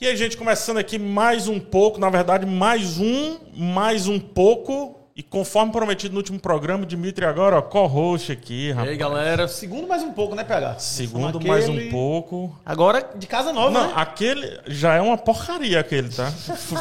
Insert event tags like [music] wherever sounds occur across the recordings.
E aí, gente, começando aqui mais um pouco, na verdade, mais um, mais um pouco. E conforme prometido no último programa, Dimitri agora, ó, co-host aqui, E rapaz. aí, galera, segundo mais um pouco, né, PH? Segundo Aquele- mais um pouco. Agora de casa nova, Não, né? aquele já é uma porcaria aquele, tá?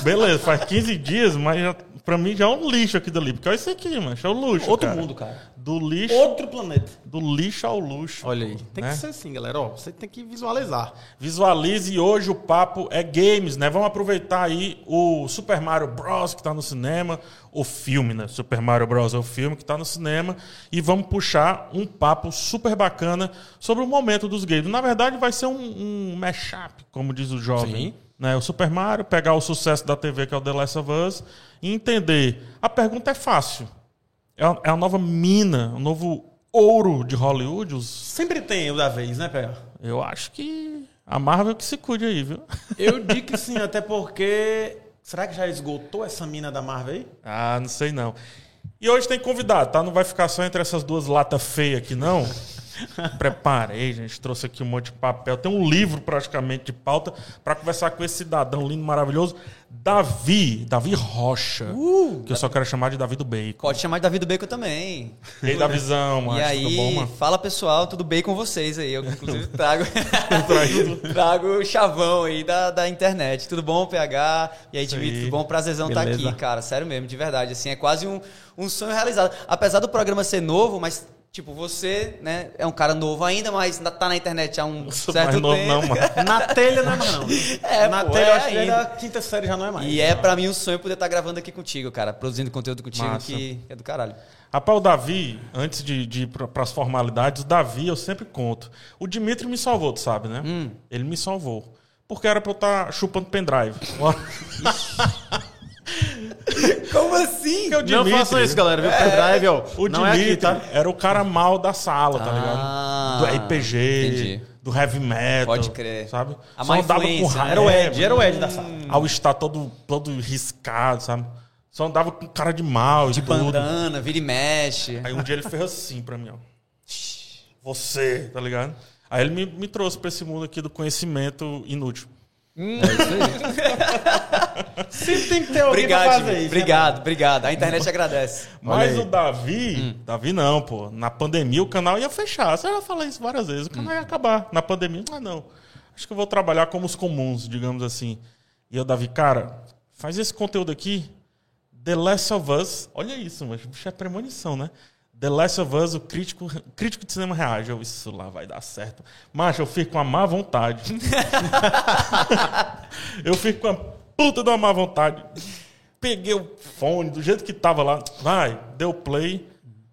Beleza, faz 15 dias, mas já, pra mim já é um lixo aqui dali. Porque olha isso aqui, mano. É o luxo, Outro cara. mundo, cara. Do lixo, Outro planeta. do lixo ao luxo. Olha aí. Tem Né? que ser assim, galera. Ó, você tem que visualizar. Visualize e hoje o papo é games, né? Vamos aproveitar aí o Super Mario Bros. que tá no cinema, o filme, né? Super Mario Bros. é o filme que tá no cinema, e vamos puxar um papo super bacana sobre o momento dos games. Na verdade, vai ser um, um mashup, como diz o jovem. Sim. Né? O Super Mario, pegar o sucesso da TV, que é o The Last of Us, e entender. A pergunta é fácil. É a, é nova mina, o novo ouro de Hollywood, os Sempre tem o da vez, né, PH? eu acho que a Marvel que se cuide aí, viu? Eu digo que sim, até porque... Será que já esgotou essa mina da Marvel aí? Ah, não sei não. E hoje tem convidado, tá? Não vai ficar só entre essas duas latas feias aqui, não. Preparei, gente. Trouxe aqui um monte de papel. Tem um livro praticamente de pauta para conversar com esse cidadão lindo, maravilhoso, Davi. Davi Rocha. que eu só quero chamar de Davi do Bacon. Pode chamar de Davi do Bacon também. E aí, Davizão, mano. e aí, Tudo bom, mano? fala pessoal, tudo bem com vocês aí? Eu, inclusive, trago, [laughs] trago o chavão aí da, da internet. Tudo bom, PH? E aí, Dimitri, tudo bom? Prazerzão estar Beleza. aqui, cara. Sério mesmo, de verdade. Assim, é quase um, um sonho realizado. Apesar do programa ser novo, mas, tipo, você, né, é um cara novo ainda, mas tá na internet há um Sou certo mais novo, tempo. não, mano. Na telha não é mais não. [laughs] É, Na pô, telha é eu acho que ainda. da quinta série já não é mais. E é pra mim um sonho poder estar gravando aqui contigo, cara. Produzindo conteúdo contigo, Massa. que é do caralho. Rapaz, o Davi, antes de, de ir para as formalidades, o Davi eu sempre conto. O Dimitri me salvou, tu sabe, né? Hum. Ele me salvou. Porque era pra eu estar chupando pendrive. [laughs] [laughs] [laughs] Como assim? O Não Dimitri, façam isso, galera. Viu? Pendrive, ó. O não é Dimitri aqui, tá? era o cara mal da sala, tá Ah, ligado? Do RPG, entendi. do heavy metal. Pode crer. Sabe? A Só andava com raiva. Era o Ed, era o Ed da sala. Ao estar todo, todo riscado, sabe? Só andava com cara de mal De tudo. bandana, vira e mexe. Aí um dia ele fez assim pra mim, ó. Você, tá ligado? Aí ele me, me trouxe pra esse mundo aqui do conhecimento inútil. [laughs] Sempre tem que ter alguém pra Obrigado, fazer Jimmy. isso. né, Obrigado, obrigado. A internet agradece. Mas aí. o Davi, Davi não, pô. Na pandemia o canal ia fechar. Você já falou isso várias vezes. O canal ia acabar. Na pandemia, ah, não. Acho que eu vou trabalhar como os comuns, digamos assim. E eu, Davi, cara, faz esse conteúdo aqui. The Last of Us. Olha isso, mas bicho é premonição, né? The Last of Us, o crítico, crítico de cinema reage. Eu, isso lá vai dar certo. Macho, eu fico com a má vontade. [laughs] eu fico com a puta de uma má vontade. Peguei o fone do jeito que tava lá. Vai, deu play.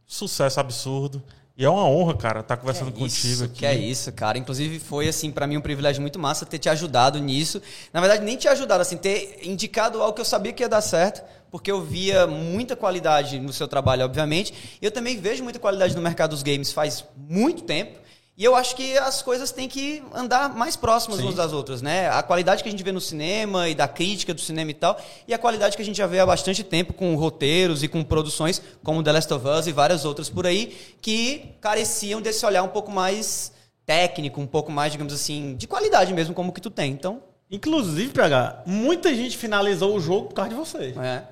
Sucesso absurdo. E é uma honra, cara, estar conversando contigo isso, aqui. Que é isso, cara. Inclusive, foi, assim, pra mim um privilégio muito massa ter te ajudado nisso. Na verdade, nem te ajudado, assim, ter indicado algo que eu sabia que ia dar certo, porque eu via muita qualidade no seu trabalho, obviamente. E eu também vejo muita qualidade no mercado dos games faz muito tempo. E eu acho que as coisas têm que andar mais próximas umas das outras, né? A qualidade que a gente vê no cinema e da crítica do cinema e tal, e a qualidade que a gente já vê há bastante tempo com roteiros e com produções como The Last of Us e várias outras por aí, que careciam desse olhar um pouco mais técnico, um pouco mais, digamos assim, de qualidade mesmo, como que tu tem. Então, Inclusive, PH, muita gente finalizou o jogo por causa de você. é.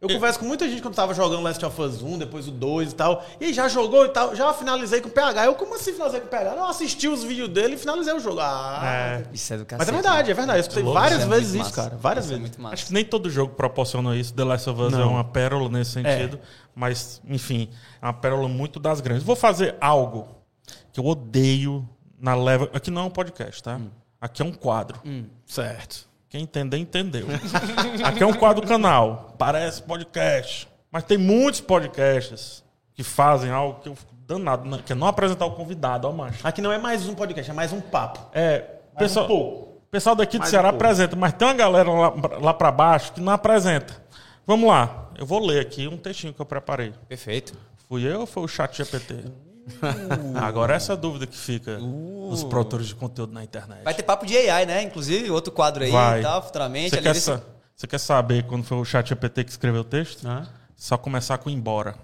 Eu converso com muita gente quando tava jogando Last of Us 1, depois o 2 e tal. E aí, já jogou e tal. Já finalizei com o PH. Eu, como assim finalizei com o PH? Não, assisti os vídeos dele e finalizei o jogo. Ah. É, Isso é do Mas cacete. é verdade, é verdade. Eu escutei várias Isso é vezes isso, cara. Várias Isso é vezes. muito massa. acho que nem todo jogo proporciona isso. The Last of Us é Não. uma pérola nesse sentido. Mas, enfim, é uma pérola muito das grandes. Vou fazer algo que eu odeio na leva. Aqui não é um podcast, tá? Aqui é um quadro. Certo. Quem entender, entendeu. Aqui é um quadro do canal. Parece podcast. Mas tem muitos podcasts que fazem algo que eu fico danado, né? que é não apresentar o convidado, ó, macho. Aqui não é mais um podcast, é mais um papo. É, Mais pessoal, um pouco. pessoal daqui de Mais Ceará um apresenta, mas tem uma galera lá, lá para baixo que não apresenta. Vamos lá, eu vou ler aqui um textinho que eu preparei. Perfeito. Fui eu ou foi o chat GPT? [laughs] Agora essa é a dúvida que fica nos produtores de conteúdo na internet. Vai ter papo de AI, né? Inclusive, outro quadro aí Vai. e tal, futuramente. Você quer, desse- sa- quer saber quando foi o chat GPT que escreveu o texto? Ah. Só começar com embora.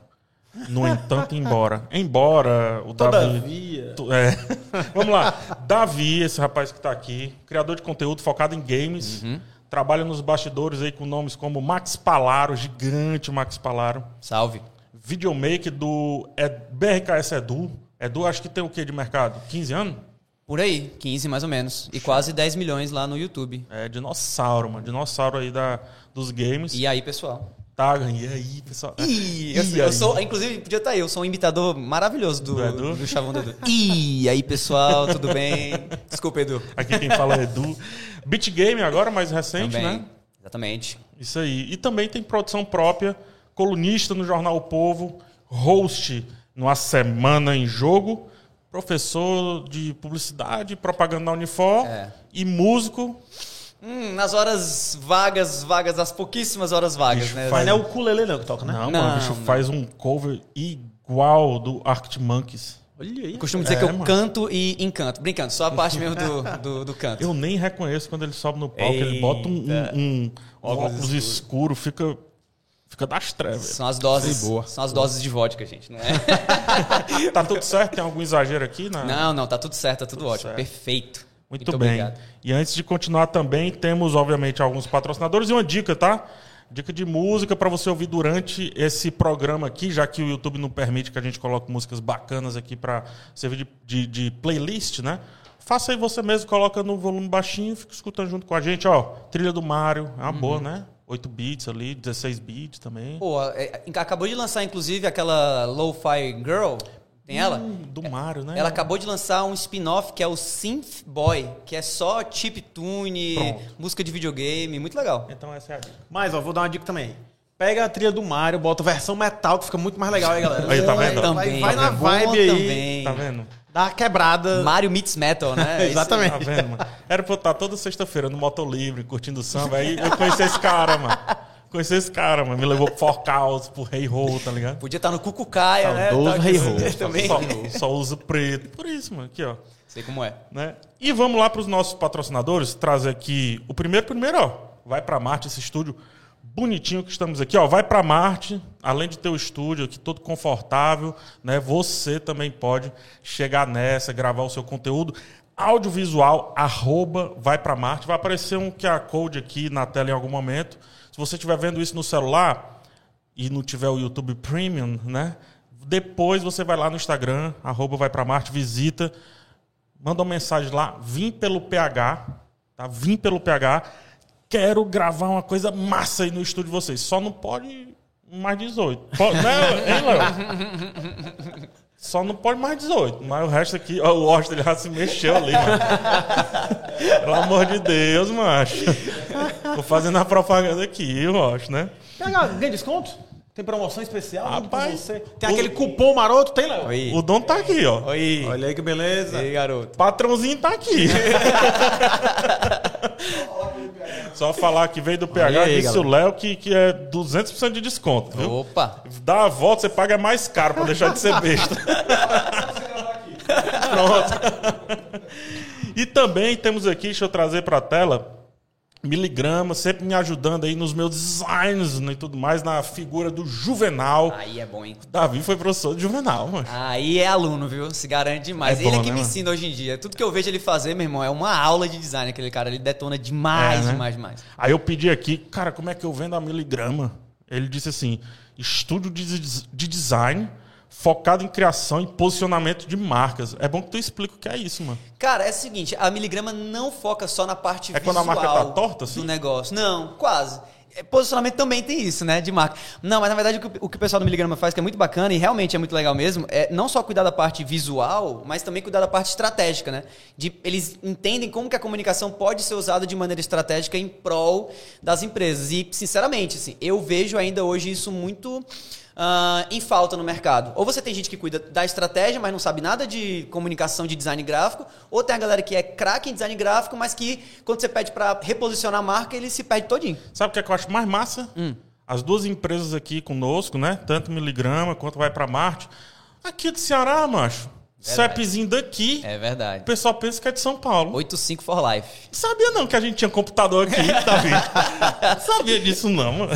No entanto, embora. Embora o Davi. Todavia. Tu- É. [laughs] Vamos lá. Davi, esse rapaz que tá aqui, criador de conteúdo focado em games. Trabalha nos bastidores aí com nomes como Max Palaro, gigante Max Palaro. Salve. Videomaker do é, BRKS Edu. Edu, acho que tem o que de mercado? 15 anos? Por aí, 15 mais ou menos. E quase 10 milhões lá no YouTube. É dinossauro, mano. Dinossauro aí da, dos games. E aí, pessoal? Tá, e aí, pessoal? Ih, E eu, eu aí? sou, inclusive, podia estar aí, eu sou um imitador maravilhoso do, Do Edu? do Chavão do Edu. Ih, aí, pessoal, tudo bem? [laughs] Desculpa, Edu. Aqui quem fala é Edu. Beat Game agora, mais recente, Também. né? Exatamente. Isso aí. E também tem produção própria, colunista no Jornal O Povo, host no A Semana em Jogo, professor de publicidade e propaganda na Unifor É. e músico. Hum, nas horas vagas, vagas, as pouquíssimas horas vagas, Bicho, né? faz- Mas não é o ukulele não que toca, né? Não, Não, mano, o bicho não. faz um cover igual do Arctic Monkeys. Olha aí. Eu costumo dizer É, que eu mano. canto e encanto. Brincando, só a parte mesmo do, [laughs] do, do canto. Eu nem reconheço quando ele sobe no palco. Ele bota um, um- um Óculos óculos, escuro, fica, fica das trevas. São as doses. Sei boa. São as doses de vodka, gente, não é? [laughs] Tá tudo certo? Tem algum exagero aqui? Na... Não, não, tá tudo certo, tá tudo, ótimo. certo. Perfeito. Muito, bem. obrigado. E antes de continuar também, temos, obviamente, alguns patrocinadores e uma dica, tá? Dica de música para você ouvir durante esse programa aqui, já que o YouTube não permite que a gente coloque músicas bacanas aqui para servir de, de- de playlist, né? Faça aí você mesmo, coloca no volume baixinho, fica escutando junto com a gente, ó. Trilha do Mario, é uma Uhum. boa, né? 8 bits ali, 16 bits também. Pô, é, acabou de lançar, inclusive, aquela Lo-Fi Girl. Tem ela? Hum, do Mario, né? Ela acabou de lançar um spin-off que é o Synth Boy, que é só chip tune, Pronto. música de videogame, muito legal. Então essa é a dica. Mas, ó, vou dar uma dica também. Pega a trilha do Mario, bota a versão metal, que fica muito mais legal aí, galera. Aí, tá vendo? Vai, Também, vai na bom vibe aí, também. Tá vendo? Dá uma quebrada. Mario meets metal, né? [laughs] Exatamente. Tá vendo, mano? Era pra eu estar toda sexta-feira no Moto Livre, curtindo samba. Aí eu conheci esse cara, mano. Conheci esse cara, mano. Me levou pro Forcaus, pro Rei Roll, tá ligado? Podia estar no Cucucaia, né? Tá- Rei Ho. Também. Só, só uso preto. Por isso, mano. Aqui, ó. Sei como é. Né? E vamos lá pros nossos patrocinadores. Trazer aqui o primeiro, primeiro, ó. Vai pra Marte, esse estúdio bonitinho que estamos aqui, ó. Vai pra Marte, além de ter o estúdio aqui todo confortável, né? Você também pode chegar nessa, gravar o seu conteúdo audiovisual, arroba vai pra Marte. Vai aparecer um QR Code aqui na tela em algum momento. Se você estiver vendo isso no celular e não tiver o YouTube Premium, né? Depois você vai lá no Instagram, arroba vai pra Marte, visita, manda uma mensagem lá, vim pelo PH, tá? Vim pelo PH, quero gravar uma coisa massa aí no estúdio de vocês. Só não pode mais 18. Pode, né, hein, Léo? Só não pode mais 18. Mas o resto aqui, ó, o Austin já se mexeu ali, mano. Pelo amor de Deus, macho. Tô fazendo a propaganda aqui, eu acho, né? Ganha desconto? Tem promoção especial? Rapaz, você. Tem o- aquele cupom maroto? Tem, Léo? Oi. O dono tá aqui, ó. Oi. Olha aí que beleza. Ei, garoto. Patrãozinho tá aqui. [laughs] Só falar que veio do PH, aí, disse o Léo que, que é 200% de desconto, viu? Opa. Dá a volta, você paga mais caro pra deixar de ser besta. [laughs] Pronto. E também temos aqui, deixa eu trazer pra tela, Miligrama, sempre me ajudando aí nos meus designs né, e tudo mais, na figura do Juvenal. Aí é bom, hein? Davi foi professor de Juvenal, mano. Aí é aluno, viu? Se garante demais. É ele bom, é que né, me mano? ensina hoje em dia. Tudo que eu vejo ele fazer, meu irmão, é uma aula de design. Aquele cara, ele detona demais, É, né? demais, demais. Aí eu pedi aqui, cara, como é que eu vendo a miligrama? Ele disse assim: estúdio de, de design focado em criação e posicionamento de marcas. É bom que tu explica o que é isso, mano. Cara, é o seguinte, a miligrama não foca só na parte É visual quando a marca tá torta, assim? do negócio. Não, quase. É, Posicionamento também tem isso, né, de marca. Não, mas na verdade o que, o que o pessoal do Miligrama faz, que é muito bacana e realmente é muito legal mesmo, é não só cuidar da parte visual, mas também cuidar da parte estratégica, né? De, eles entendem como que a comunicação pode ser usada de maneira estratégica em prol das empresas. E, sinceramente, assim, eu vejo ainda hoje isso muito ah, em falta no mercado. Ou você tem gente que cuida da estratégia, mas não sabe nada de comunicação de design gráfico, ou tem a galera que é craque em design gráfico, mas que quando você pede para reposicionar a marca, ele se perde todinho. Sabe o que, é que eu acho mais massa? Hum. As duas empresas aqui conosco, né? Tanto Miligrama quanto Vai Pra Marte. Aqui do Ceará, macho. CEPzinho daqui, É o verdade. pessoal pensa que é de São Paulo. 85 for life. Sabia não que a gente tinha computador aqui, Davi. [laughs] Sabia disso não, mano.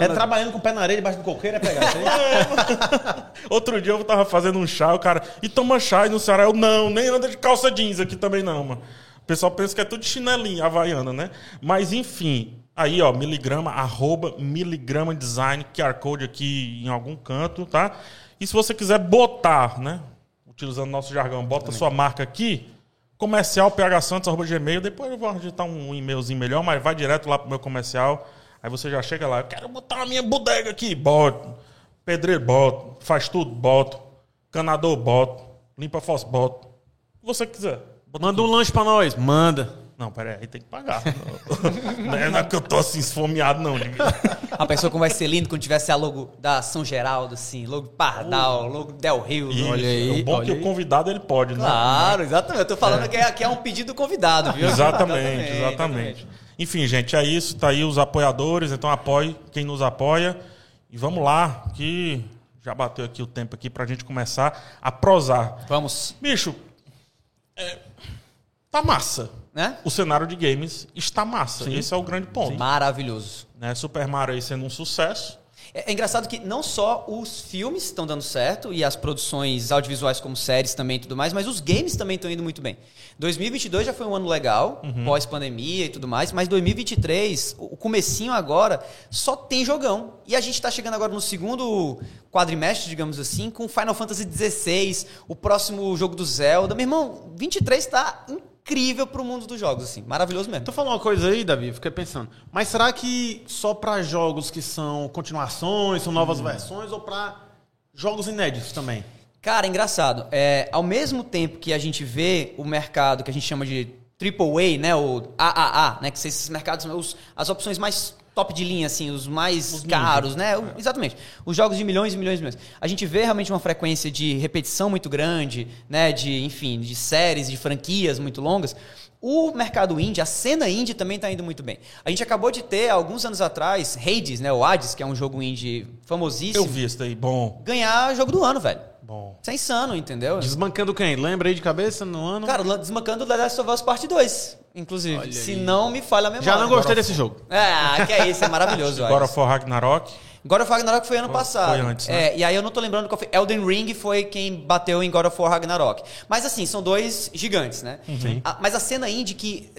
É trabalhando com o pé na areia debaixo do coqueiro, é pegar [laughs] isso aí. Outro dia eu tava fazendo um chá, o cara, e toma chá e no Ceará eu não, nem anda de calça jeans aqui também não, mano. O pessoal pensa que é tudo chinelinho, havaiana, né? Mas enfim, aí ó, miligrama, arroba miligrama design, QR Code aqui em algum canto, tá? E se você quiser botar, né? Utilizando nosso jargão, bota sua marca aqui, comercial phsantos.gmail, depois eu vou digitar um e-mailzinho melhor, mas vai direto lá pro meu comercial, aí você já chega lá, eu quero botar a minha bodega aqui, bota. Pedreiro, boto. Faz tudo, boto. Canador, boto. Limpa fósforo, boto. O que você quiser. Bota Manda um lanche pra nós. Manda. Não, pera aí, tem que pagar. [laughs] não, é, não é que eu tô assim esfomeado, não. A pessoa como vai ser lindo quando tivesse a logo da São Geraldo, assim, logo Pardal, logo Del Rio. Isso, Olha aí, o bom é que olha o aí. convidado ele pode, né? Claro, exatamente. Eu tô falando que, é, que é um pedido do convidado, viu? Exatamente, exatamente. Enfim, gente, é isso. Tá aí os apoiadores. Então apoie quem nos apoia. E vamos lá, que já bateu aqui o tempo aqui pra gente começar a prosar. Vamos, Bicho, é, tá massa. né? O cenário de games está massa. Esse é o grande ponto. Maravilhoso. né? Super Mario aí sendo um sucesso. É, é engraçado que não só os filmes estão dando certo e as produções audiovisuais como séries também e tudo mais, mas os games também estão indo muito bem. 2022 já foi um ano legal, pós-pandemia e tudo mais, mas 2023, o o comecinho agora, só tem jogão. E a gente está chegando agora no segundo quadrimestre, digamos assim, com Final Fantasy XVI, o próximo jogo do Zelda. Meu irmão, 23 está incrível pro mundo dos jogos, assim. Maravilhoso mesmo. Tu falou uma coisa aí, Davi, fiquei pensando. Mas será que só pra jogos que são continuações, são novas versões, ou pra jogos inéditos também? Cara, engraçado. É, ao mesmo tempo que a gente vê o mercado que a gente chama de AAA, né, o AAA, né, que são esses mercados, os, as opções mais top de linha, assim, os mais caros, né? o- Exatamente. Os jogos de milhões e milhões e milhões. A gente vê realmente uma frequência de repetição muito grande, né, de, enfim, de séries, de franquias muito longas. O mercado indie, a cena indie também está indo muito bem. A gente acabou de ter, alguns anos atrás, Hades, né, o Hades, que é um jogo indie famosíssimo, Eu vi esse daí. Bom, ganhar jogo do ano, velho. Bom. Isso é insano, entendeu? Desbancando quem? Lembra aí de cabeça no ano? Cara, desmancando The Last of Us Parte 2, inclusive. Olha Se aí. não me falha a memória. Já não gostei desse jogo. Ah, que é isso, é maravilhoso. Agora olha. for Ragnarok. God of Ragnarok foi ano Foi- passado. foi antes, né? É, e aí eu não tô lembrando qual foi. Elden Ring foi quem bateu em God of War Ragnarok. Mas assim, são dois gigantes, né? A- mas a cena indie que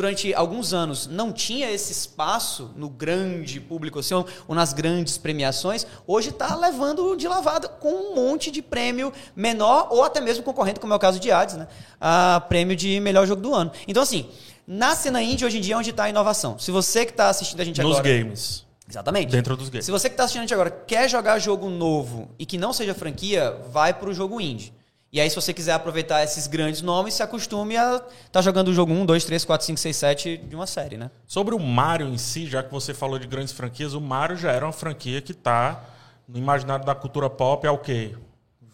durante alguns anos não tinha esse espaço no grande público, assim, ou nas grandes premiações, hoje tá levando de lavada com um monte de prêmio menor ou até mesmo concorrente, como é o caso de Hades, né? A prêmio de melhor jogo do ano. Então assim, na cena indie hoje em dia é onde tá a inovação. Se você que tá assistindo a gente Nos agora... games. Exatamente. Dentro dos games. Se você que está assistindo a gente agora quer jogar jogo novo e que não seja franquia, vai pro jogo indie. E aí, se você quiser aproveitar esses grandes nomes, se acostume a estar tá jogando o jogo 1, 2, 3, 4, 5, 6, 7 de uma série, né? Sobre o Mario em si, já que você falou de grandes franquias, o Mario já era uma franquia que tá no imaginário da cultura pop há o quê?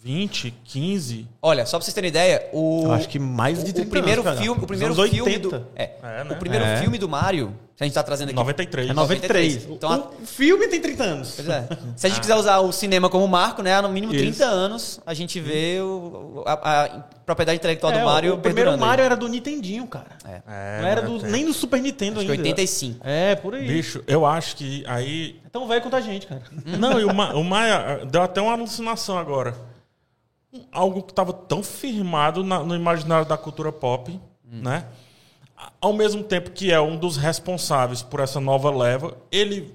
20, 15? Olha, só pra vocês terem ideia, o. Eu acho que mais de o, 30 o primeiro anos, filme, o primeiro filme 80. do. É, É, né? O primeiro É. filme do Mario, que a gente tá trazendo aqui. 93. É 93. Então, a- o filme tem 30 anos. Pois é. [laughs] Se a gente quiser usar o cinema como marco, né? Há no mínimo Isso. 30 anos, a gente vê o, a, a propriedade intelectual do É, Mario o primeiro perdurando aí. Mario era do Nintendinho, cara. É. É, não era do, nem do Super Nintendo Acho que ainda. 85. É, por aí. Bicho, eu acho que aí É tão velho quanto a gente, cara. Não, e o, Ma, o Maia deu até uma alucinação agora. Algo que estava tão firmado na- no imaginário da cultura pop, né? Ao mesmo tempo que é um dos responsáveis por essa nova leva, ele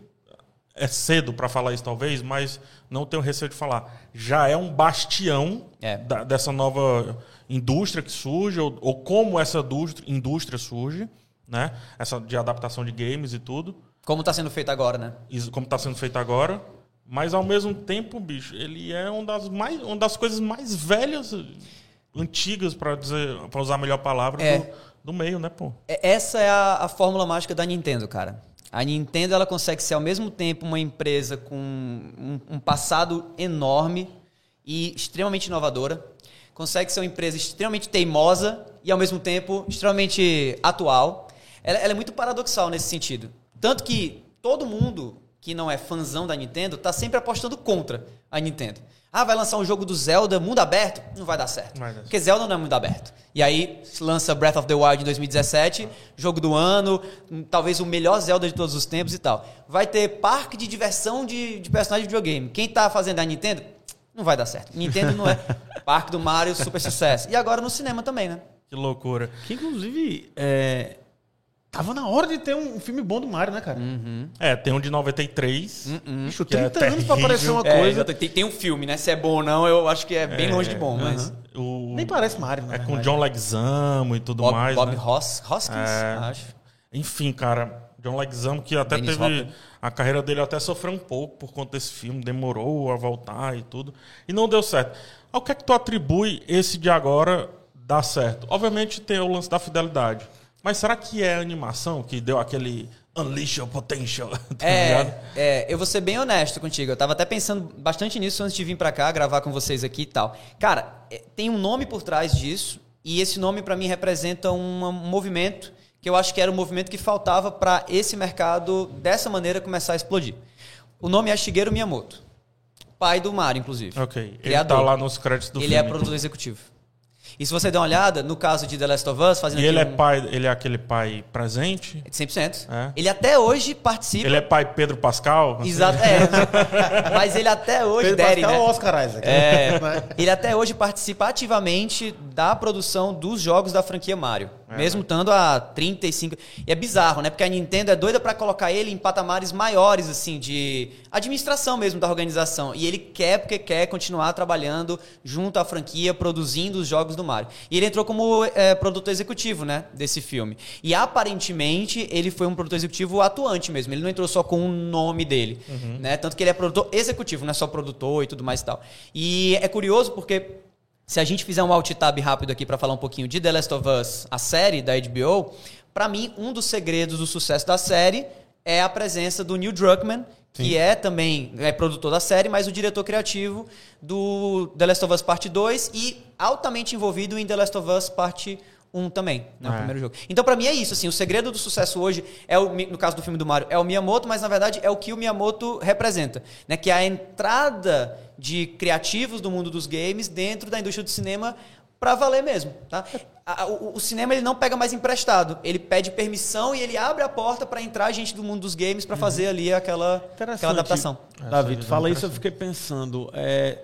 é cedo para falar isso talvez, mas não tenho receio de falar. Já é um bastião É. da- dessa nova indústria que surge ou, ou como essa indústria, surge, né? Essa de adaptação de games e tudo Como tá sendo feito agora, né? isso como está sendo feito agora. Mas ao mesmo tempo, bicho, ele é uma das, mais, uma das coisas mais velhas, antigas, para dizer, para usar a melhor palavra, É. do, do meio, né, pô? É- Essa é a, a fórmula mágica da Nintendo, cara. A Nintendo ela consegue ser ao mesmo tempo uma empresa com um, um passado enorme e extremamente inovadora. Consegue ser uma empresa extremamente teimosa e ao mesmo tempo extremamente atual. Ela, ela é muito paradoxal nesse sentido. Tanto que todo mundo que não é fãzão da Nintendo, tá sempre apostando contra a Nintendo. Ah, vai lançar um jogo do Zelda mundo aberto? Não vai dar certo. Vai dar certo. Porque Zelda não é mundo aberto. E aí se lança Breath of the Wild em 2017, jogo do ano, hum, talvez o melhor Zelda de todos os tempos e tal. Vai ter parque de diversão de, de personagem de videogame. Quem tá fazendo a Nintendo? Não vai dar certo. Nintendo não é [laughs] parque do Mario, super sucesso. E agora no cinema também, né? Que loucura. Que inclusive. É... Tava na hora de ter um filme bom do Mario, né, cara? É, tem um de 93. Bicho, Que é 30 anos pra aparecer uma É, coisa. exato. tem, tem um filme, né? Se é bom ou não, eu acho que é bem longe de bom, mas... O, Nem parece Mario, né? é com John Leguizamo e tudo Bob, mais. Bob né? Hos- Hoskins, É. acho. Enfim, cara, John Leguizamo que até Dennis teve Hopper. a carreira dele até sofreu um pouco por conta desse filme, demorou a voltar e tudo, e não deu certo. Ao que é que tu atribui esse de agora dar certo? Obviamente tem o lance da fidelidade, mas será que é a animação que deu aquele unleash your potential? [laughs] tá? É, é, eu vou ser bem honesto contigo. Eu tava até pensando bastante nisso antes de vir pra cá, gravar com vocês aqui e tal. Cara, é, tem um nome por trás disso, e esse nome pra mim representa um, movimento que eu acho que era um movimento que faltava pra esse mercado dessa maneira começar a explodir. O nome é Shigeru Miyamoto. Pai do Mario, inclusive. Ok, ele Criador. tá lá nos créditos do ele filme. é produtor executivo. E se você der uma olhada, no caso de The Last of Us, fazendo E ele é um- pai, ele é aquele pai presente? 100%. É. Ele até hoje participa. Ele é pai Pedro Pascal? Exato, é. [laughs] Mas ele até hoje, Pedro Daddy, Pascal né? é o Oscar Isaac. É, [laughs] Né? ele até hoje participa ativamente da produção dos jogos da franquia Mario. É, mesmo estando a 35. E é bizarro, né? Porque a Nintendo é doida pra colocar ele em patamares maiores, assim, de administração mesmo da organização. E ele quer, porque quer continuar trabalhando junto à franquia, produzindo os jogos do Mario. E ele entrou como é, produtor executivo, né? Desse filme. E aparentemente ele foi um produtor executivo atuante mesmo. Ele não entrou só com o nome dele, né? Tanto que ele é produtor executivo, não é só produtor e tudo mais e tal. E é curioso porque se a gente fizer um alt tab rápido aqui para falar um pouquinho de The Last of Us, a série da HBO, para mim um dos segredos do sucesso da série é a presença do Neil Druckmann, que é também é produtor da série, mas o diretor criativo do The Last of Us Parte 2 e altamente envolvido em The Last of Us Parte 1 também, né, o É. primeiro jogo. Então para mim é isso, assim, o segredo do sucesso hoje é o no caso do filme do Mario, é o Miyamoto, mas na verdade é o que o Miyamoto representa, né, que é a entrada de criativos do mundo dos games dentro da indústria do cinema para valer mesmo, tá? O, o cinema ele não pega mais emprestado, ele pede permissão e ele abre a porta para entrar gente do mundo dos games para fazer ali aquela, aquela adaptação. Davi, tu fala isso, eu fiquei pensando. é,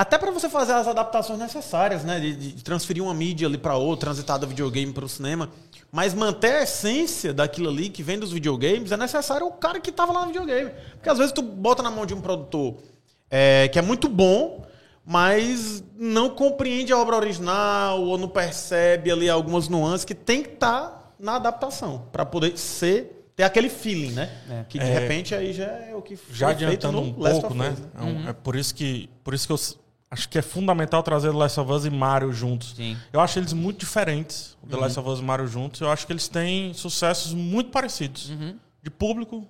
Até pra você fazer as adaptações necessárias, né? De, de transferir uma mídia ali pra outra, transitar do videogame pro cinema. Mas manter a essência daquilo ali que vem dos videogames é necessário o cara que tava lá no videogame. Porque às vezes tu bota na mão de um produtor é, que é muito bom, mas não compreende a obra original ou não percebe ali algumas nuances que tem que estar na adaptação pra poder ser ter aquele feeling, né? Que de É. repente aí já é o que já foi feito adiantando no um Last pouco, of né? Us, É, um- é por isso que por isso que eu acho que é fundamental trazer The Last of Us e Mario juntos. Sim. Eu acho eles muito diferentes, o The Last of Us e Mario juntos. Eu acho que eles têm sucessos muito parecidos. De público,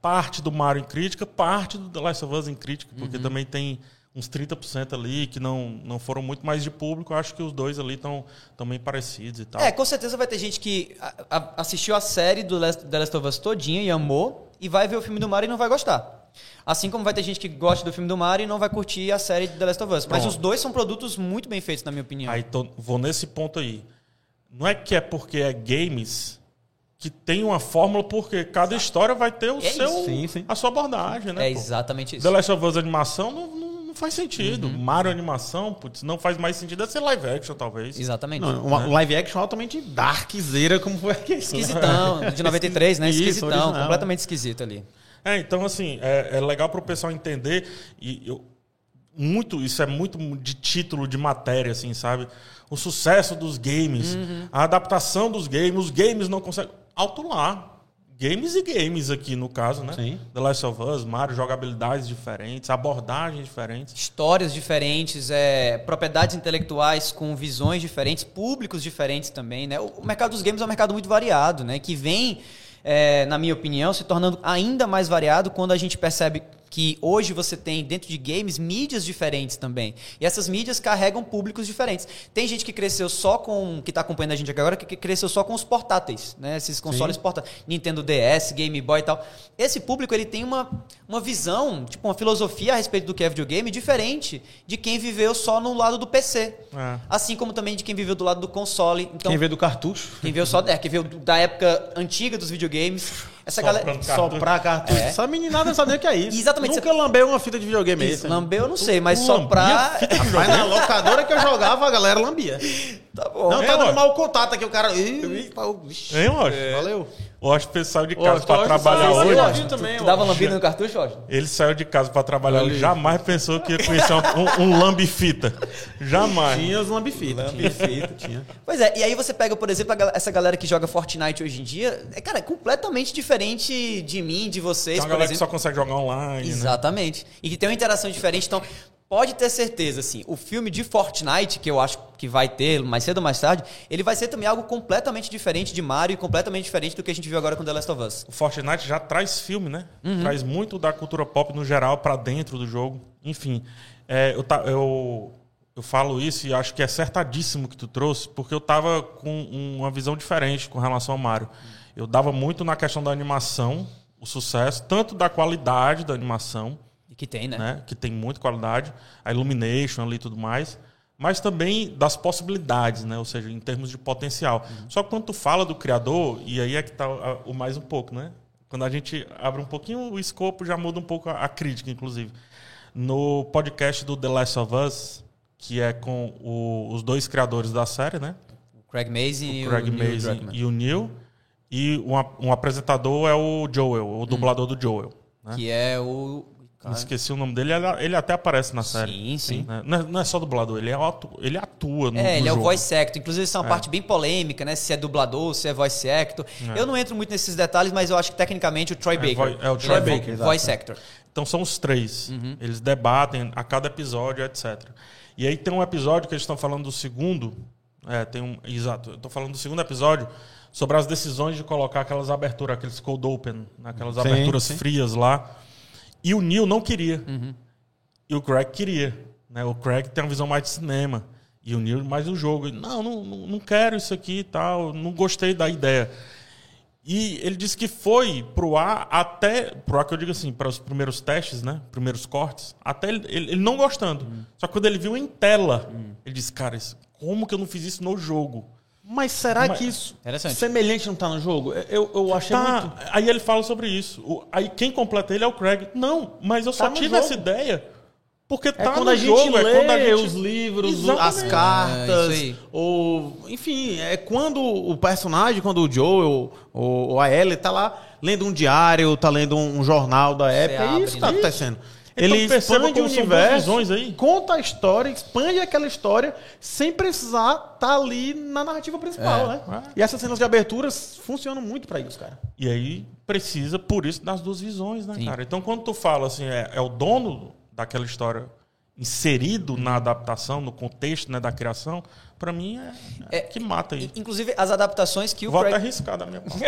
parte do Mario em crítica, parte do The Last of Us em crítica, porque também tem uns 30% ali que não, não foram muito mais de público. Eu acho que os dois ali estão também parecidos e tal. É, com certeza vai ter gente que a- a- assistiu a série do Last, The Last of Us todinha e amou, e vai ver o filme do Mario e não vai gostar. Assim como vai ter gente que gosta do filme do Mario e não vai curtir a série de The Last of Us. Mas os dois são produtos muito bem feitos, na minha opinião. Aí tô- vou nesse ponto aí. Não é que é porque é games que tem uma fórmula, porque cada história vai ter o É seu, isso. Sim, sim. a sua abordagem, né? é pô? exatamente isso. The Last of Us animação não, não, não faz sentido. Uhum. Mario animação, putz, não faz mais sentido. Deve ser live action, talvez. Exatamente. Não, uma live action altamente darkzeira, como foi aqui. Esquisitão, de 93, né? Isso, Esquisitão, original. completamente esquisito ali. É, então assim, é, é legal para o pessoal entender e eu, muito isso é muito de título de matéria, assim, sabe? O sucesso dos games, Uhum. a adaptação dos games, os games não conseguem alto lá. Games e games aqui no caso, né? Sim. The Last of Us, Mario, jogabilidades diferentes, abordagens diferentes. Histórias diferentes, é, propriedades intelectuais com visões diferentes, públicos diferentes também, né? O, o mercado dos games é um mercado muito variado, né? Que vem, é, na minha opinião, se tornando ainda mais variado quando a gente percebe que hoje você tem dentro de games mídias diferentes também. E essas mídias carregam públicos diferentes. Tem gente que cresceu só com. que está acompanhando a gente agora, que cresceu só com os portáteis, né? Esses consoles Sim. portáteis. Nintendo DS, Game Boy e tal. Esse público ele tem uma, uma visão, tipo, uma filosofia a respeito do que é videogame diferente de quem viveu só no lado do PC. É. Assim como também de quem viveu do lado do console. Então, quem veio do cartucho. Quem veio só. É, quem veio da época antiga dos videogames. Essa galera. Soprar cartucho. É. Essa meninada não sabe nem o que é isso. Exatamente. Nunca você... lambeu uma fita de videogame isso. Esse, lambeu eu não sei, mas soprar. Mas na locadora que eu jogava, a galera lambia. Tá bom. Não, tá dando mau contato aqui, o cara. Ih, tá, hein, é. Valeu. O Washington saiu de casa para trabalhar hoje. Também, tu, tu dava lambida no cartucho, Washington? Ele saiu de casa para trabalhar hoje. Jamais pensou que ia conhecer um, um, um lambifita. Jamais. Tinha os lambifita. Lambifita, tinha. Pois é, e aí você pega, por exemplo, essa galera que joga Fortnite hoje em dia. É, cara, é completamente diferente de mim, de vocês. Tem uma galera exemplo. que só consegue jogar online. Né? Exatamente. Né? E que tem uma interação diferente. Então, pode ter certeza, assim, o filme de Fortnite, que eu acho que vai ter mais cedo ou mais tarde, ele vai ser também algo completamente diferente de Mario e completamente diferente do que a gente viu agora com The Last of Us. O Fortnite já traz filme, né? Uhum. Traz muito da cultura pop no geral para dentro do jogo. Enfim, é, eu, eu, eu falo isso e acho que é acertadíssimo que tu trouxe, porque eu tava com uma visão diferente com relação ao Mario. Eu dava muito na questão da animação, o sucesso, tanto da qualidade da animação, que tem, né? né? Que tem muita qualidade, a Illumination ali e tudo mais, mas também das possibilidades, né? Ou seja, em termos de potencial. Uhum. Só que quando tu fala do criador, e aí é que tá o mais um pouco, né? Quando a gente abre um pouquinho o escopo, já muda um pouco a, a crítica, inclusive. No podcast do The Last of Us, que é com o, os dois criadores da série, né? O Craig Mazin o Craig e o Mazin e o Neil. E um, um apresentador é o Joel, o dublador do Joel. Né? Que é o Cara. Esqueci o nome dele. Ele até aparece na série. Sim, sim. Né? Não, é, não, é, só dublador, ele, é atu, ele atua no É, ele no é jogo. o voice actor. Inclusive, isso é uma é. parte bem polêmica, né? Se é dublador, se é voice actor. É. Eu não entro muito nesses detalhes, mas eu acho que tecnicamente o Troy é, Baker. É o Troy Baker. Voice actor. Então são os três. Uhum. Eles debatem a cada episódio, etc. E aí tem um episódio que eles estão falando do segundo. É, tem um. Exato. Eu estou falando do segundo episódio sobre as decisões de colocar aquelas aberturas, aqueles cold open, aquelas sim, aberturas sim. frias lá e o Neil não queria. Uhum. E o Craig queria. Né? O Craig tem uma visão mais de cinema. E o Neil mais do jogo. não, não, não quero isso aqui e tal. Não gostei da ideia. E ele disse que foi pro ar até. Pro ar que eu digo assim, para os primeiros testes, né? Primeiros cortes. Até ele, ele, ele não gostando. Uhum. Só que quando ele viu em tela, uhum. ele disse, cara, como que eu não fiz isso no jogo? Mas será Mas, que isso semelhante não está no jogo? Eu, eu achei tá, muito... Aí ele fala sobre isso. O, aí quem completa ele é o Craig. Não, mas eu só tá tive essa ideia porque é tá quando no a gente jogo, lê é quando a gente... os livros, Exatamente. as cartas, é ou enfim, é quando o personagem, quando o Joel ou, ou a Ellie tá lá lendo um diário, tá lendo um, jornal da época, é isso que tá acontecendo. Então, ele expande o universo, aí. conta a história, expande aquela história sem precisar estar tá ali na narrativa principal, é. né? É. E essas cenas de aberturas funcionam muito para isso, cara. E aí precisa, por isso, das duas visões, né, Sim. cara? Então, quando tu fala assim, é, é o dono daquela história inserido na adaptação, no contexto né, da criação, para mim é, é, que mata aí. Inclusive as adaptações que o Vou Craig... até arriscar da minha parte.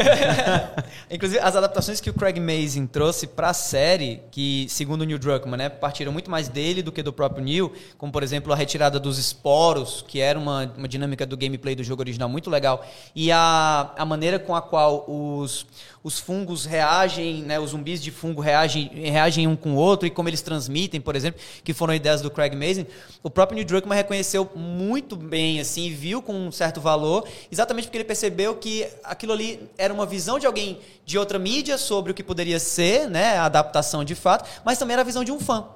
[laughs] inclusive as adaptações que o Craig Mazin trouxe para a série, que segundo o Neil Druckmann, né, partiram muito mais dele do que do próprio Neil, como por exemplo a retirada dos esporos, que era uma, uma dinâmica do gameplay do jogo original muito legal, e a, a maneira com a qual os os fungos reagem, né, os zumbis de fungo reagem, reagem um com o outro e como eles transmitem, por exemplo, que foram ideias do Craig Mazin. O próprio Neil Druckmann reconheceu muito bem, assim, viu com um certo valor, exatamente porque ele percebeu que aquilo ali era uma visão de alguém de outra mídia sobre o que poderia ser, né, a adaptação de fato, mas também era a visão de um fã.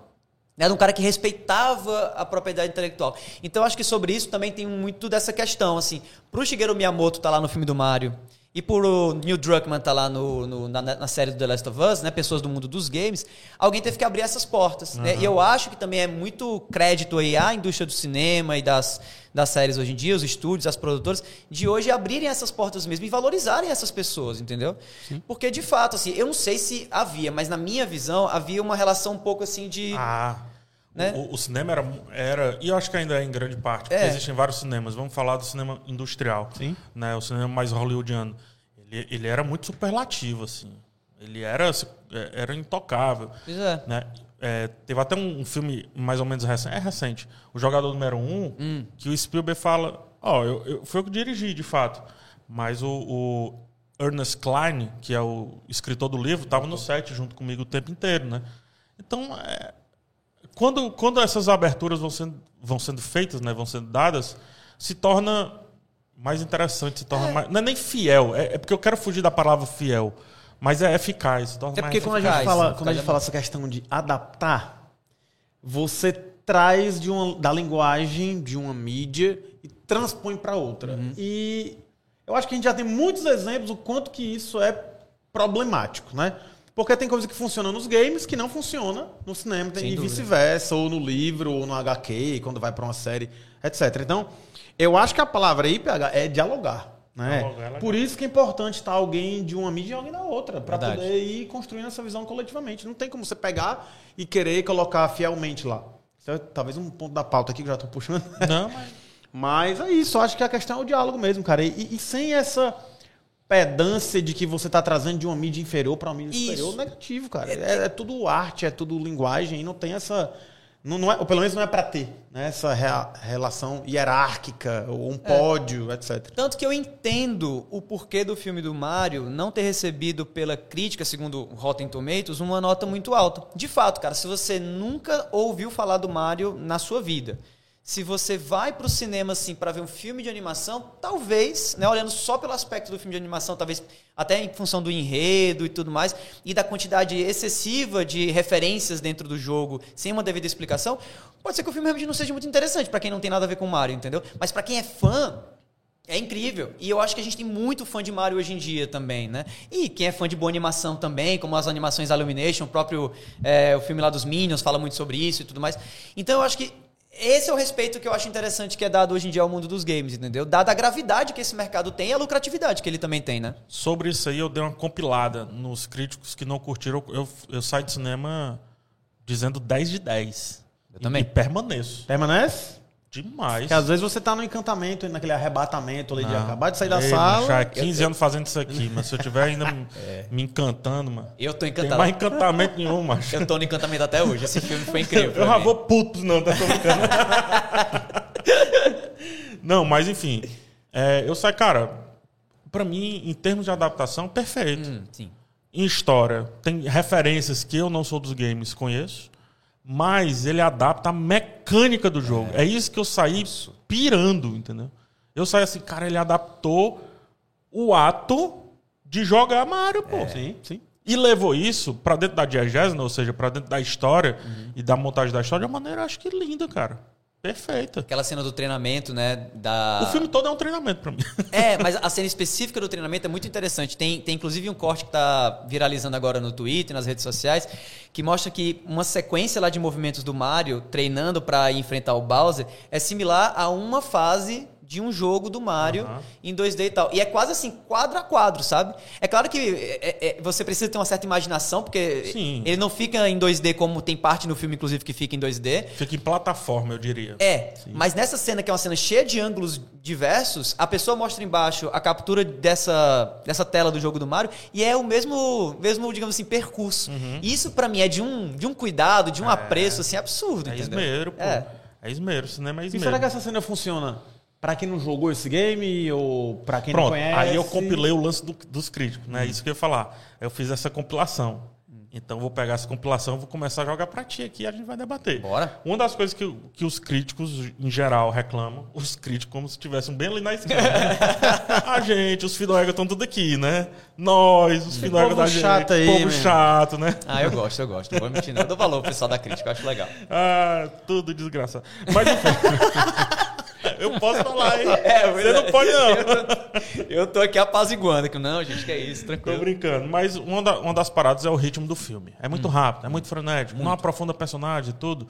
Né, de um cara que respeitava a propriedade intelectual. Então, acho que sobre isso também tem muito dessa questão. Assim, para o Shigeru Miyamoto estar tá lá no filme do Mario e por o Neil Druckmann estar tá lá no, no na, na, série do The Last of Us, né, pessoas do mundo dos games, alguém teve que abrir essas portas. Uhum. Né? E eu acho que também é muito crédito aí à indústria do cinema e das, das séries hoje em dia, os estúdios, as produtoras, de hoje abrirem essas portas mesmo e valorizarem essas pessoas, entendeu? Sim. Porque, de fato, assim, eu não sei se havia, mas na minha visão, havia uma relação um pouco assim de. Ah. Né? O, o, cinema era, era, e eu acho que ainda é em grande parte, porque é. existem vários cinemas. Vamos falar do cinema industrial, Sim. né? O cinema mais hollywoodiano. Ele, ele era muito superlativo, assim. Ele era, era intocável. Pois é. Né? É, teve até um, um filme mais ou menos recente, é recente, o Jogador Número 1, um, que o Spielberg fala, ó, oh, eu, eu, foi eu que dirigi, de fato, mas o, o Ernest Klein, que é o escritor do livro, estava no set junto comigo o tempo inteiro, né? Então, é, quando, quando essas aberturas vão sendo, vão sendo feitas, né, vão sendo dadas, se torna mais interessante, se torna é. mais. Não é nem fiel, é, é, porque eu quero fugir da palavra fiel, mas é eficaz. Torna é porque quando eficaz, a gente fala, quando a gente fala essa questão de adaptar, você traz de uma, da linguagem de uma mídia e transpõe para outra. Uhum. E eu acho que a gente já tem muitos exemplos do quanto que isso é problemático, né? Porque tem coisa que funciona nos games que não funciona no cinema, Sem e vice-versa, ou no livro, ou no HQ, quando vai para uma série, etc. Então, eu acho que a palavra aí, PH, é dialogar. Né? É Por isso que é importante estar alguém de uma mídia e alguém da outra, para poder ir construindo essa visão coletivamente. Não tem como você pegar e querer colocar fielmente lá. É talvez um ponto da pauta aqui que eu já estou puxando. Não, mas... [laughs] Mas é isso, acho que a questão é o diálogo mesmo, cara. E, e sem essa pedância de que você está trazendo de uma mídia inferior para uma mídia isso. superior, negativo, cara. É, é, tudo arte, é tudo linguagem, e não tem essa. Não, não é, ou pelo menos não é para ter né, essa rea, relação hierárquica, ou um é. pódio, é. etc. Tanto que eu entendo o porquê do filme do Mario não ter recebido pela crítica, segundo Rotten Tomatoes, uma nota muito alta. De fato, cara, se você nunca ouviu falar do Mario na sua vida, se você vai para o cinema assim para ver um filme de animação, talvez, né, olhando só pelo aspecto do filme de animação, talvez até em função do enredo e tudo mais, e da quantidade excessiva de referências dentro do jogo, sem uma devida explicação, pode ser que o filme realmente não seja muito interessante para quem não tem nada a ver com Mario, entendeu? Mas para quem é fã, é incrível. E eu acho que a gente tem muito fã de Mario hoje em dia também, né? E quem é fã de boa animação também, como as animações Illumination, o próprio é, o filme lá dos Minions fala muito sobre isso e tudo mais. Então eu acho que esse é o respeito que eu acho interessante que é dado hoje em dia ao mundo dos games, entendeu? Dada a gravidade que esse mercado tem e a lucratividade que ele também tem, né? Sobre isso aí, eu dei uma compilada nos críticos que não curtiram. Eu, eu saio de cinema dizendo 10 de 10. Eu e, também. E permaneço. Permanece? Demais. Porque às vezes você tá no encantamento, naquele arrebatamento ali não. de acabar de sair da Ei, sala. Já 15 eu... anos fazendo isso aqui, mas se eu tiver ainda [laughs] é. me encantando, mano. Eu tô encantado. Tem mais encantamento nenhum, macho. Eu tô no encantamento até hoje. Esse filme foi incrível. eu já vou puto, não, tá brincando. [laughs] não, mas enfim. É, eu saio, cara, pra mim, em termos de adaptação, perfeito. Hum, sim. Em história, tem referências que eu não sou dos games, conheço mas ele adapta a mecânica do jogo. É, é isso que eu saí isso. pirando, entendeu? Eu saí assim, cara, ele adaptou o ato de jogar Mario, pô. É. Sim, sim. E levou isso para dentro da diegese, ou seja, para dentro da história uhum. e da montagem da história de uma maneira, acho que linda, cara. Perfeita. Aquela cena do treinamento, né? Da... O filme todo é um treinamento para mim. É, mas a cena específica do treinamento é muito interessante. Tem, tem inclusive um corte que está viralizando agora no Twitter, nas redes sociais, que mostra que uma sequência lá de movimentos do Mario treinando para enfrentar o Bowser é similar a uma fase de um jogo do Mario uhum. em 2D e tal. E é quase assim, quadro a quadro, sabe? É claro que é, é, é, você precisa ter uma certa imaginação, porque Sim. ele não fica em 2D como tem parte no filme, inclusive, que fica em 2D. Fica em plataforma, eu diria. É, Sim. mas nessa cena, que é uma cena cheia de ângulos diversos, a pessoa mostra embaixo a captura dessa, dessa tela do jogo do Mario e é o mesmo, mesmo digamos assim, percurso. Uhum. Isso para mim é de um, de um cuidado, de um é. apreço, assim, absurdo, é entendeu? esmero, pô. É. É esmero, cinema é esmero. E será que essa cena funciona para quem não jogou esse game ou para quem Pronto, não conhece. Aí eu compilei o lance do, dos críticos, né? Hum. Isso que eu ia falar. Eu fiz essa compilação. Hum. Então vou pegar essa compilação, vou começar a jogar para ti aqui e a gente vai debater. Bora. Uma das coisas que, que os críticos em geral reclamam, os críticos como se estivessem bem ali na esquerda. Né? [laughs] a gente, os filhos estão tudo aqui, né? Nós, os filhos da gente. Chato aí, povo chato, né? Ah, eu gosto, eu gosto. Não vou mentir, não. Eu dou valor pro pessoal da crítica, eu acho legal. Ah, tudo desgraçado. Mas enfim. [laughs] Eu posso falar, hein? [laughs] É, Você não pode, não. Eu tô aqui apaziguando. Que, não, gente, que é isso, tranquilo. Tô brincando. Mas uma, da, uma das paradas é o ritmo do filme. É muito hum. rápido, é muito frenético. Muito. Não aprofunda personagem e tudo.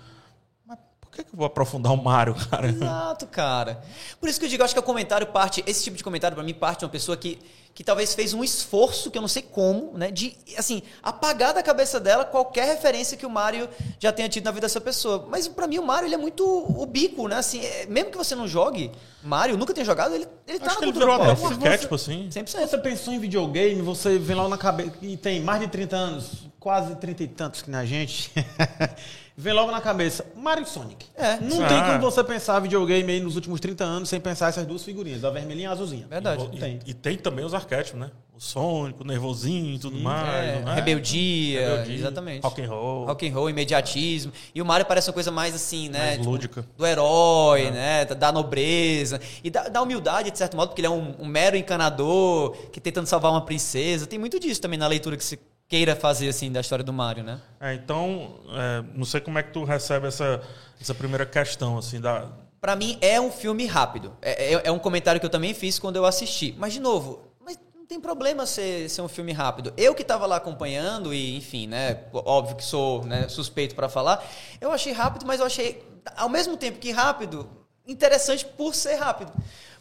Mas por que, que eu vou aprofundar o Mario, cara? Exato, cara. Por isso que eu digo, acho que o comentário parte, esse tipo de comentário para mim parte de uma pessoa que, que talvez fez um esforço, que eu não sei como, né, de assim, apagar da cabeça dela qualquer referência que o Mario já tenha tido na vida dessa pessoa. Mas para mim o Mario ele é muito ubico, né? Assim, é, mesmo que você não jogue Mario, nunca tenha jogado, ele ele tá Acho que na ele cultura virou até pop. um arquétipo, assim. 100%. Você pensou em videogame, você vem lá na cabeça e tem mais de 30 anos, quase 30 e tantos que na gente. [laughs] vem logo na cabeça Mario e Sonic. É. Não Ah. tem como você pensar videogame aí nos últimos 30 anos sem pensar essas duas figurinhas, a vermelhinha e a azulzinha. Verdade. E, Tem. e tem também os arquétipos, né? O Sonic, o nervosinho e tudo mais. É, né? rebeldia, Rebeldia, exatamente. Rock and roll. Rock and roll, imediatismo. E o Mario parece uma coisa mais assim, né? Mais tipo, lúdica. do herói, né? Da, da nobreza. E da, da humildade, de certo modo, porque ele é um, um mero encanador que tentando salvar uma princesa. Tem muito disso também na leitura que se queira fazer, assim, da história do Mario, né? É, então, é, não sei como é que tu recebe essa, essa primeira questão, assim, da... Pra mim, é um filme rápido. É, é- é um comentário que eu também fiz quando eu assisti. Mas, de novo, mas não tem problema ser, ser um filme rápido. Eu que tava lá acompanhando, e, enfim, né? Óbvio que sou né, suspeito pra falar. Eu achei rápido, mas eu achei, ao mesmo tempo que rápido, interessante por ser rápido.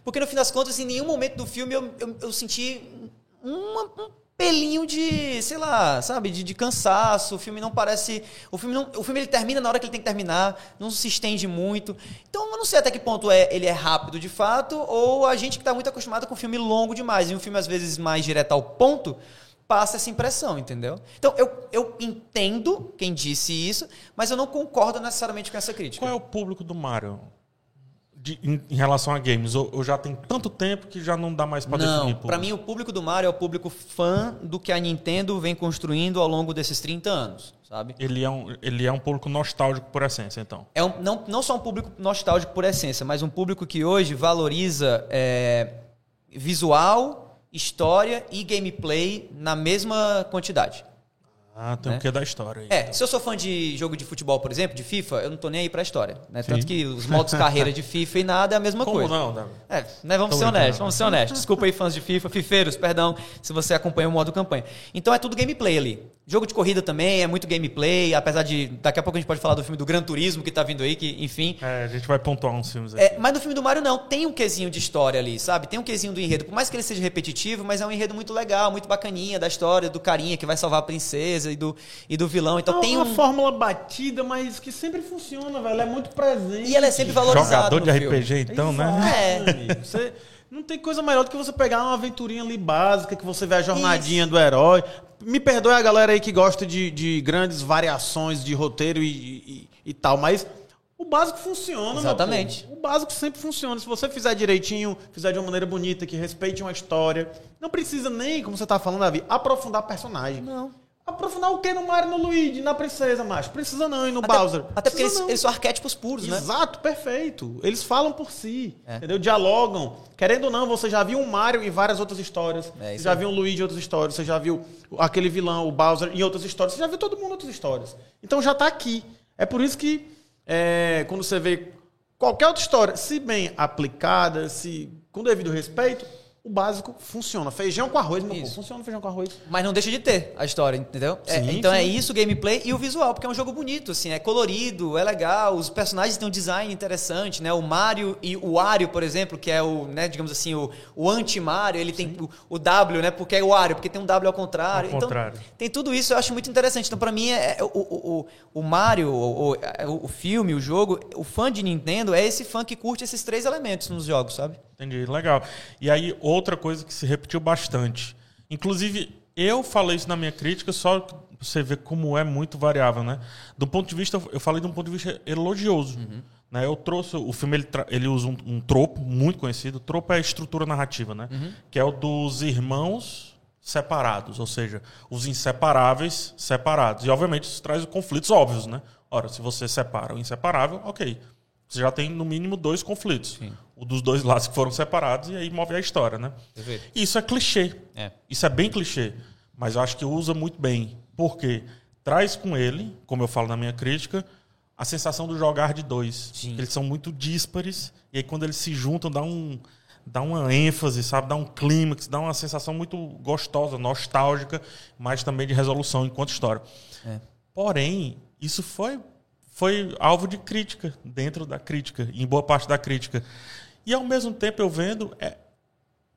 Porque, no fim das contas, em nenhum momento do filme eu, eu, eu senti uma- um pelinho de, sei lá, sabe, de, de cansaço. O filme não parece. O filme, não, o filme ele termina na hora que ele tem que terminar, não se estende muito. Então eu não sei até que ponto é, ele é rápido de fato, ou a gente que está muito acostumado com filme longo demais. E um filme, às vezes, mais direto ao ponto, passa essa impressão, entendeu? Então eu, eu entendo quem disse isso, mas eu não concordo necessariamente com essa crítica. Qual é o público do Mario? De- em, em relação a games? Ou, ou já tem tanto tempo que já não dá mais pra definir Não, público? pra mim o público do Mario é o público fã do que a Nintendo vem construindo ao longo desses 30 anos, sabe? Ele é, um, ele é um público nostálgico por essência, então. É um, não, não só um público nostálgico por essência, mas um público que hoje valoriza é, visual, história e gameplay na mesma quantidade. Ah, tem Né? o que da história aí. É, se eu sou fã de jogo de futebol, por exemplo, de FIFA, eu não tô nem aí pra história. Né? Tanto que os modos carreira de FIFA e nada é a mesma Como coisa. não, Davi? É, né, vamos Tô ser honestos, vamos ser honestos. Desculpa aí, fãs de FIFA, fifeiros, perdão, se você acompanha o modo campanha. Então é tudo gameplay ali. Jogo de corrida também é muito gameplay, apesar de. Daqui a pouco a gente pode falar do filme do Gran Turismo que tá vindo aí, que, enfim. É, a gente vai pontuar uns filmes aí. É, mas no filme do Mario não, tem um quesinho de história ali, sabe? Tem um quesinho do enredo. Por mais que ele seja repetitivo, mas é um enredo muito legal, muito bacaninha, da história do carinha que vai salvar a princesa e do, e do vilão. Então é tem uma um. fórmula batida, mas que sempre funciona, velho. É muito presente. E ela é sempre valorizada. Jogador de no filme. RPG, então, né? Exato, amigo. Você não tem coisa melhor do que você pegar uma aventurinha ali básica, que você vê a jornadinha do herói. Me perdoe a galera aí que gosta de, de grandes variações de roteiro e, e- e tal, mas o básico funciona, Exatamente. O básico sempre funciona. Se você fizer direitinho, fizer de uma maneira bonita, que respeite uma história, não precisa nem, como você tá falando, Davi, aprofundar personagem. Não. Aprofundar o que no Mario, no Luigi, na princesa, macho? Precisa não, e no Até, Bowser? até porque eles, Precisa eles são arquétipos puros, né? Exato, perfeito. Eles falam por si, É. entendeu? Dialogam. Querendo ou não, você já viu um Mario em várias outras histórias. É, você já aí. viu um Luigi em outras histórias. Você já viu aquele vilão, o Bowser, em outras histórias. Você já viu todo mundo em outras histórias. Então já tá aqui. É por isso que é, quando você vê qualquer outra história, se bem aplicada, se com devido respeito, o básico funciona. Feijão com arroz, meu Isso. povo. Funciona feijão com arroz. Mas não deixa de ter a história, entendeu? É, Sim, então é sim. isso, o gameplay e o visual, porque é um jogo bonito, assim, é colorido, é legal, os personagens têm um design interessante, né? O Mario e o Wario, por exemplo, que é o, né, digamos assim, o, o anti-Mario, ele tem o, o W, né? Porque é o Wario, porque tem um W ao contrário. Ao contrário. Então, tem tudo isso, eu acho muito interessante. Então, pra mim, é, é o, o, o, o Mario, o, o, o filme, o jogo, o fã de Nintendo é esse fã que curte esses três elementos nos jogos, sabe? Entendi, legal. E aí, outra coisa que se repetiu bastante. Inclusive, eu falei isso na minha crítica, só você vê como é muito variável, né? Do ponto de vista, eu falei de um ponto de vista elogioso. Né? Eu trouxe, o filme ele, ele usa um, um tropo muito conhecido. O tropo é a estrutura narrativa, né? Que é o dos irmãos separados, ou seja, os inseparáveis separados. E, obviamente, isso traz conflitos óbvios, né? Ora, se você separa o inseparável, ok. Você já tem, no mínimo, dois conflitos. O dos dois lados que foram separados e aí move a história, né? Perfeito. Isso é clichê. É. Isso é bem clichê. Mas eu acho que usa muito bem. Porque traz com ele, como eu falo na minha crítica, a sensação do jogar de dois. Sim. Eles são muito díspares. E aí quando eles se juntam, dá um. Dá uma ênfase, sabe? Dá um clímax, dá uma sensação muito gostosa, nostálgica, mas também de resolução enquanto história. É. Porém, isso foi foi alvo de crítica, dentro da crítica, em boa parte da crítica. E ao mesmo tempo eu vendo, é,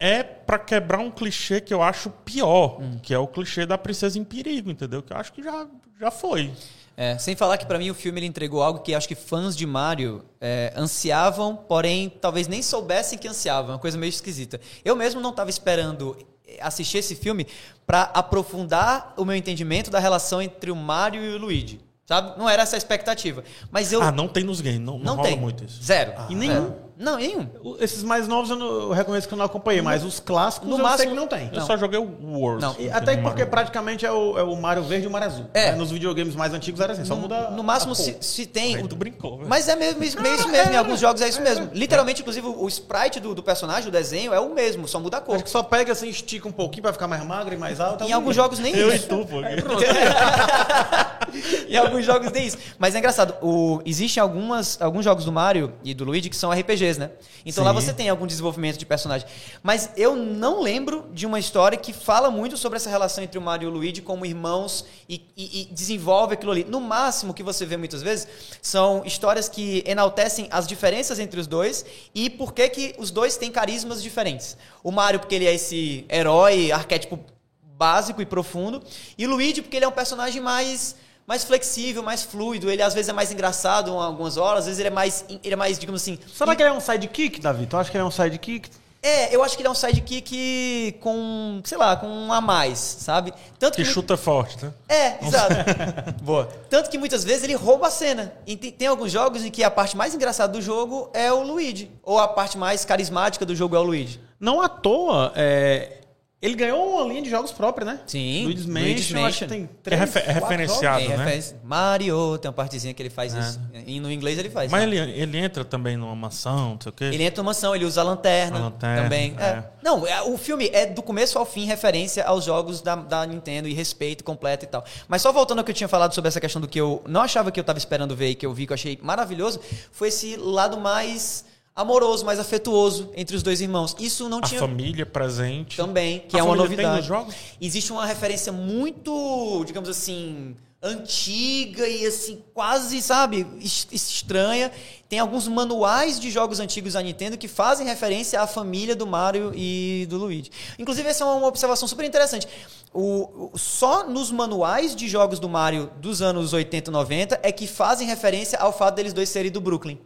é para quebrar um clichê que eu acho pior, Hum. que é o clichê da princesa em perigo, entendeu? Que eu acho que já, já foi. É, sem falar que pra mim o filme ele entregou algo que acho que fãs de Mario é, ansiavam, porém talvez nem soubessem que ansiavam, uma coisa meio esquisita. Eu mesmo não estava esperando assistir esse filme pra aprofundar o meu entendimento da relação entre o Mario e o Luigi, sabe? Não era essa a expectativa. Mas eu Ah, não tem nos games, não, não, não rola tem muito isso. zero. E nenhum? É. Não, nenhum. O- Esses mais novos eu, não- eu reconheço que eu não acompanhei, mas os clássicos no eu sei máximo- que não tem. Eu Não. só joguei o World. Não. E até porque praticamente é o, é o Mario Verde e o Mario Azul. É. Né? Nos videogames mais antigos era assim, só muda. No máximo, se, se tem. Aí tu brincou, velho. Mas é mesmo, isso, meio isso mesmo. Em alguns jogos é isso mesmo. Literalmente, inclusive, o sprite do, do personagem, o desenho, é o mesmo, só muda a cor. Acho que só pega assim, estica um pouquinho pra ficar mais magro e mais alto. Em alguns jogos nem Eu e isso. tu, pô. [laughs] [laughs] em alguns jogos tem isso. Mas é engraçado. O, existem algumas, alguns jogos do Mario e do Luigi que são RPGs, né? Então lá Sim. você tem algum desenvolvimento de personagem. Mas eu não lembro de uma história que fala muito sobre essa relação entre o Mario e o Luigi como irmãos e, e- e desenvolve aquilo ali. No máximo, o que você vê muitas vezes são histórias que enaltecem as diferenças entre os dois e por que, que os dois têm carismas diferentes. O Mario, porque ele é esse herói, arquétipo básico e profundo. E o Luigi, porque ele é um personagem mais mais flexível, mais fluido. Ele às vezes é mais engraçado em algumas horas, às vezes ele é mais, ele é mais, digamos assim. Será que ele é um sidekick, Davi? Tu acha que ele é um sidekick? É, eu acho que ele é um sidekick com, sei lá, com um a mais, sabe? Tanto Que que chuta forte, né? é, exato. [laughs] Boa. Tanto que muitas vezes ele rouba a cena. E tem, tem alguns jogos em que a parte mais engraçada do jogo é o Luigi. Ou a parte mais carismática do jogo é o Luigi. Não à toa, é, ele ganhou uma linha de jogos própria, né? Sim, Luigi's Luigi's Mansion, acho que Mansion. tem É três, refer- é referenciado. Tem né? referência. Mario, tem uma partezinha que ele faz isso. E no inglês ele faz. Mas né? ele, ele entra também numa mansão, não sei o quê. Ele entra numa mansão, ele usa a lanterna, A lanterna, também. é. É. Não, é, o filme é do começo ao fim referência aos jogos da, da Nintendo e respeito completo e tal. Mas só voltando ao que eu tinha falado sobre essa questão do que eu não achava que eu tava esperando ver e que eu vi, que eu achei maravilhoso, foi esse lado mais amoroso, mais afetuoso entre os dois irmãos. Isso não A tinha família presente. também, que A é uma família tem novidade. nos jogos? Existe uma referência muito, digamos assim, antiga e assim, quase, sabe, es- estranha. Tem alguns manuais de jogos antigos da Nintendo que fazem referência à família do Mario e do Luigi. Inclusive, essa é uma observação super interessante. O, o- só nos manuais de jogos do Mario dos anos 80 e 90 é que fazem referência ao fato deles dois serem do Brooklyn.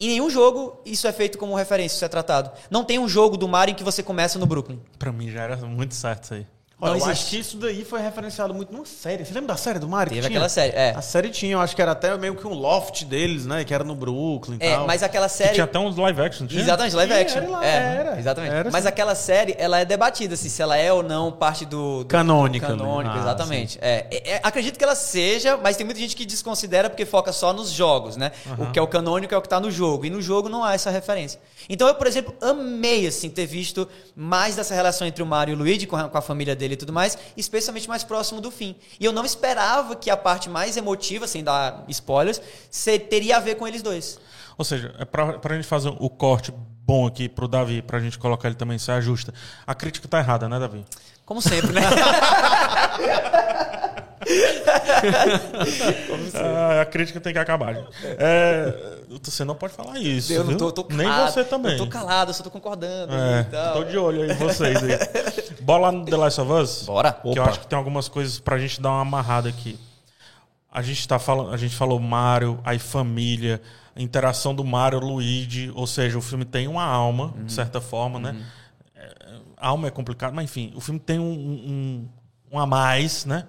Em nenhum jogo isso é feito como referência, isso é tratado. Não tem um jogo do Mario em que você começa no Brooklyn. Pra mim já era muito certo isso aí. Olha, Não eu acho que isso daí foi referenciado muito numa série. Você lembra da série do Mario? que Teve tinha? aquela série, é. A série tinha, eu acho que era até meio que um loft deles, né? Que era no Brooklyn e É, tal. mas aquela Que série. tinha até uns live action, tinha? Exatamente, live action. era lá, é, era. Exatamente. Era Mas aquela série, ela é debatida, assim, se ela é ou não parte do. do Canônica, né? Canônica, Ah, exatamente. É, é, é, acredito que ela seja, mas tem muita gente que desconsidera porque foca só nos jogos, né? O que é o canônico é o que tá no jogo. E no jogo não há essa referência. Então eu, por exemplo, amei, assim, ter visto mais dessa relação entre o Mario e o Luigi com a, com a família dele e tudo mais, especialmente mais próximo do fim. E eu não esperava que a parte mais emotiva, sem dar spoilers, se- teria a ver com eles dois. Ou seja, é pra, pra gente fazer o corte bom aqui pro Davi, pra gente colocar ele também, se ajusta. A crítica tá errada, né, Davi? Como sempre, né? [laughs] Ah, a crítica tem que acabar. gente. É, você não pode falar isso. Eu não tô, tô Nem você também. Eu tô calado, eu só tô concordando. É, e tal. tô de olho aí em vocês aí. [laughs] Bola no The Last of Us? Bora. Que eu Opa. acho que tem algumas coisas pra gente dar uma amarrada aqui. A gente tá falando, a gente falou Mario, aí família, a interação do Mario Luigi, ou seja, o filme tem uma alma, Uhum. de certa forma, né? É, alma é complicado, mas enfim, o filme tem um, um, um a mais, né?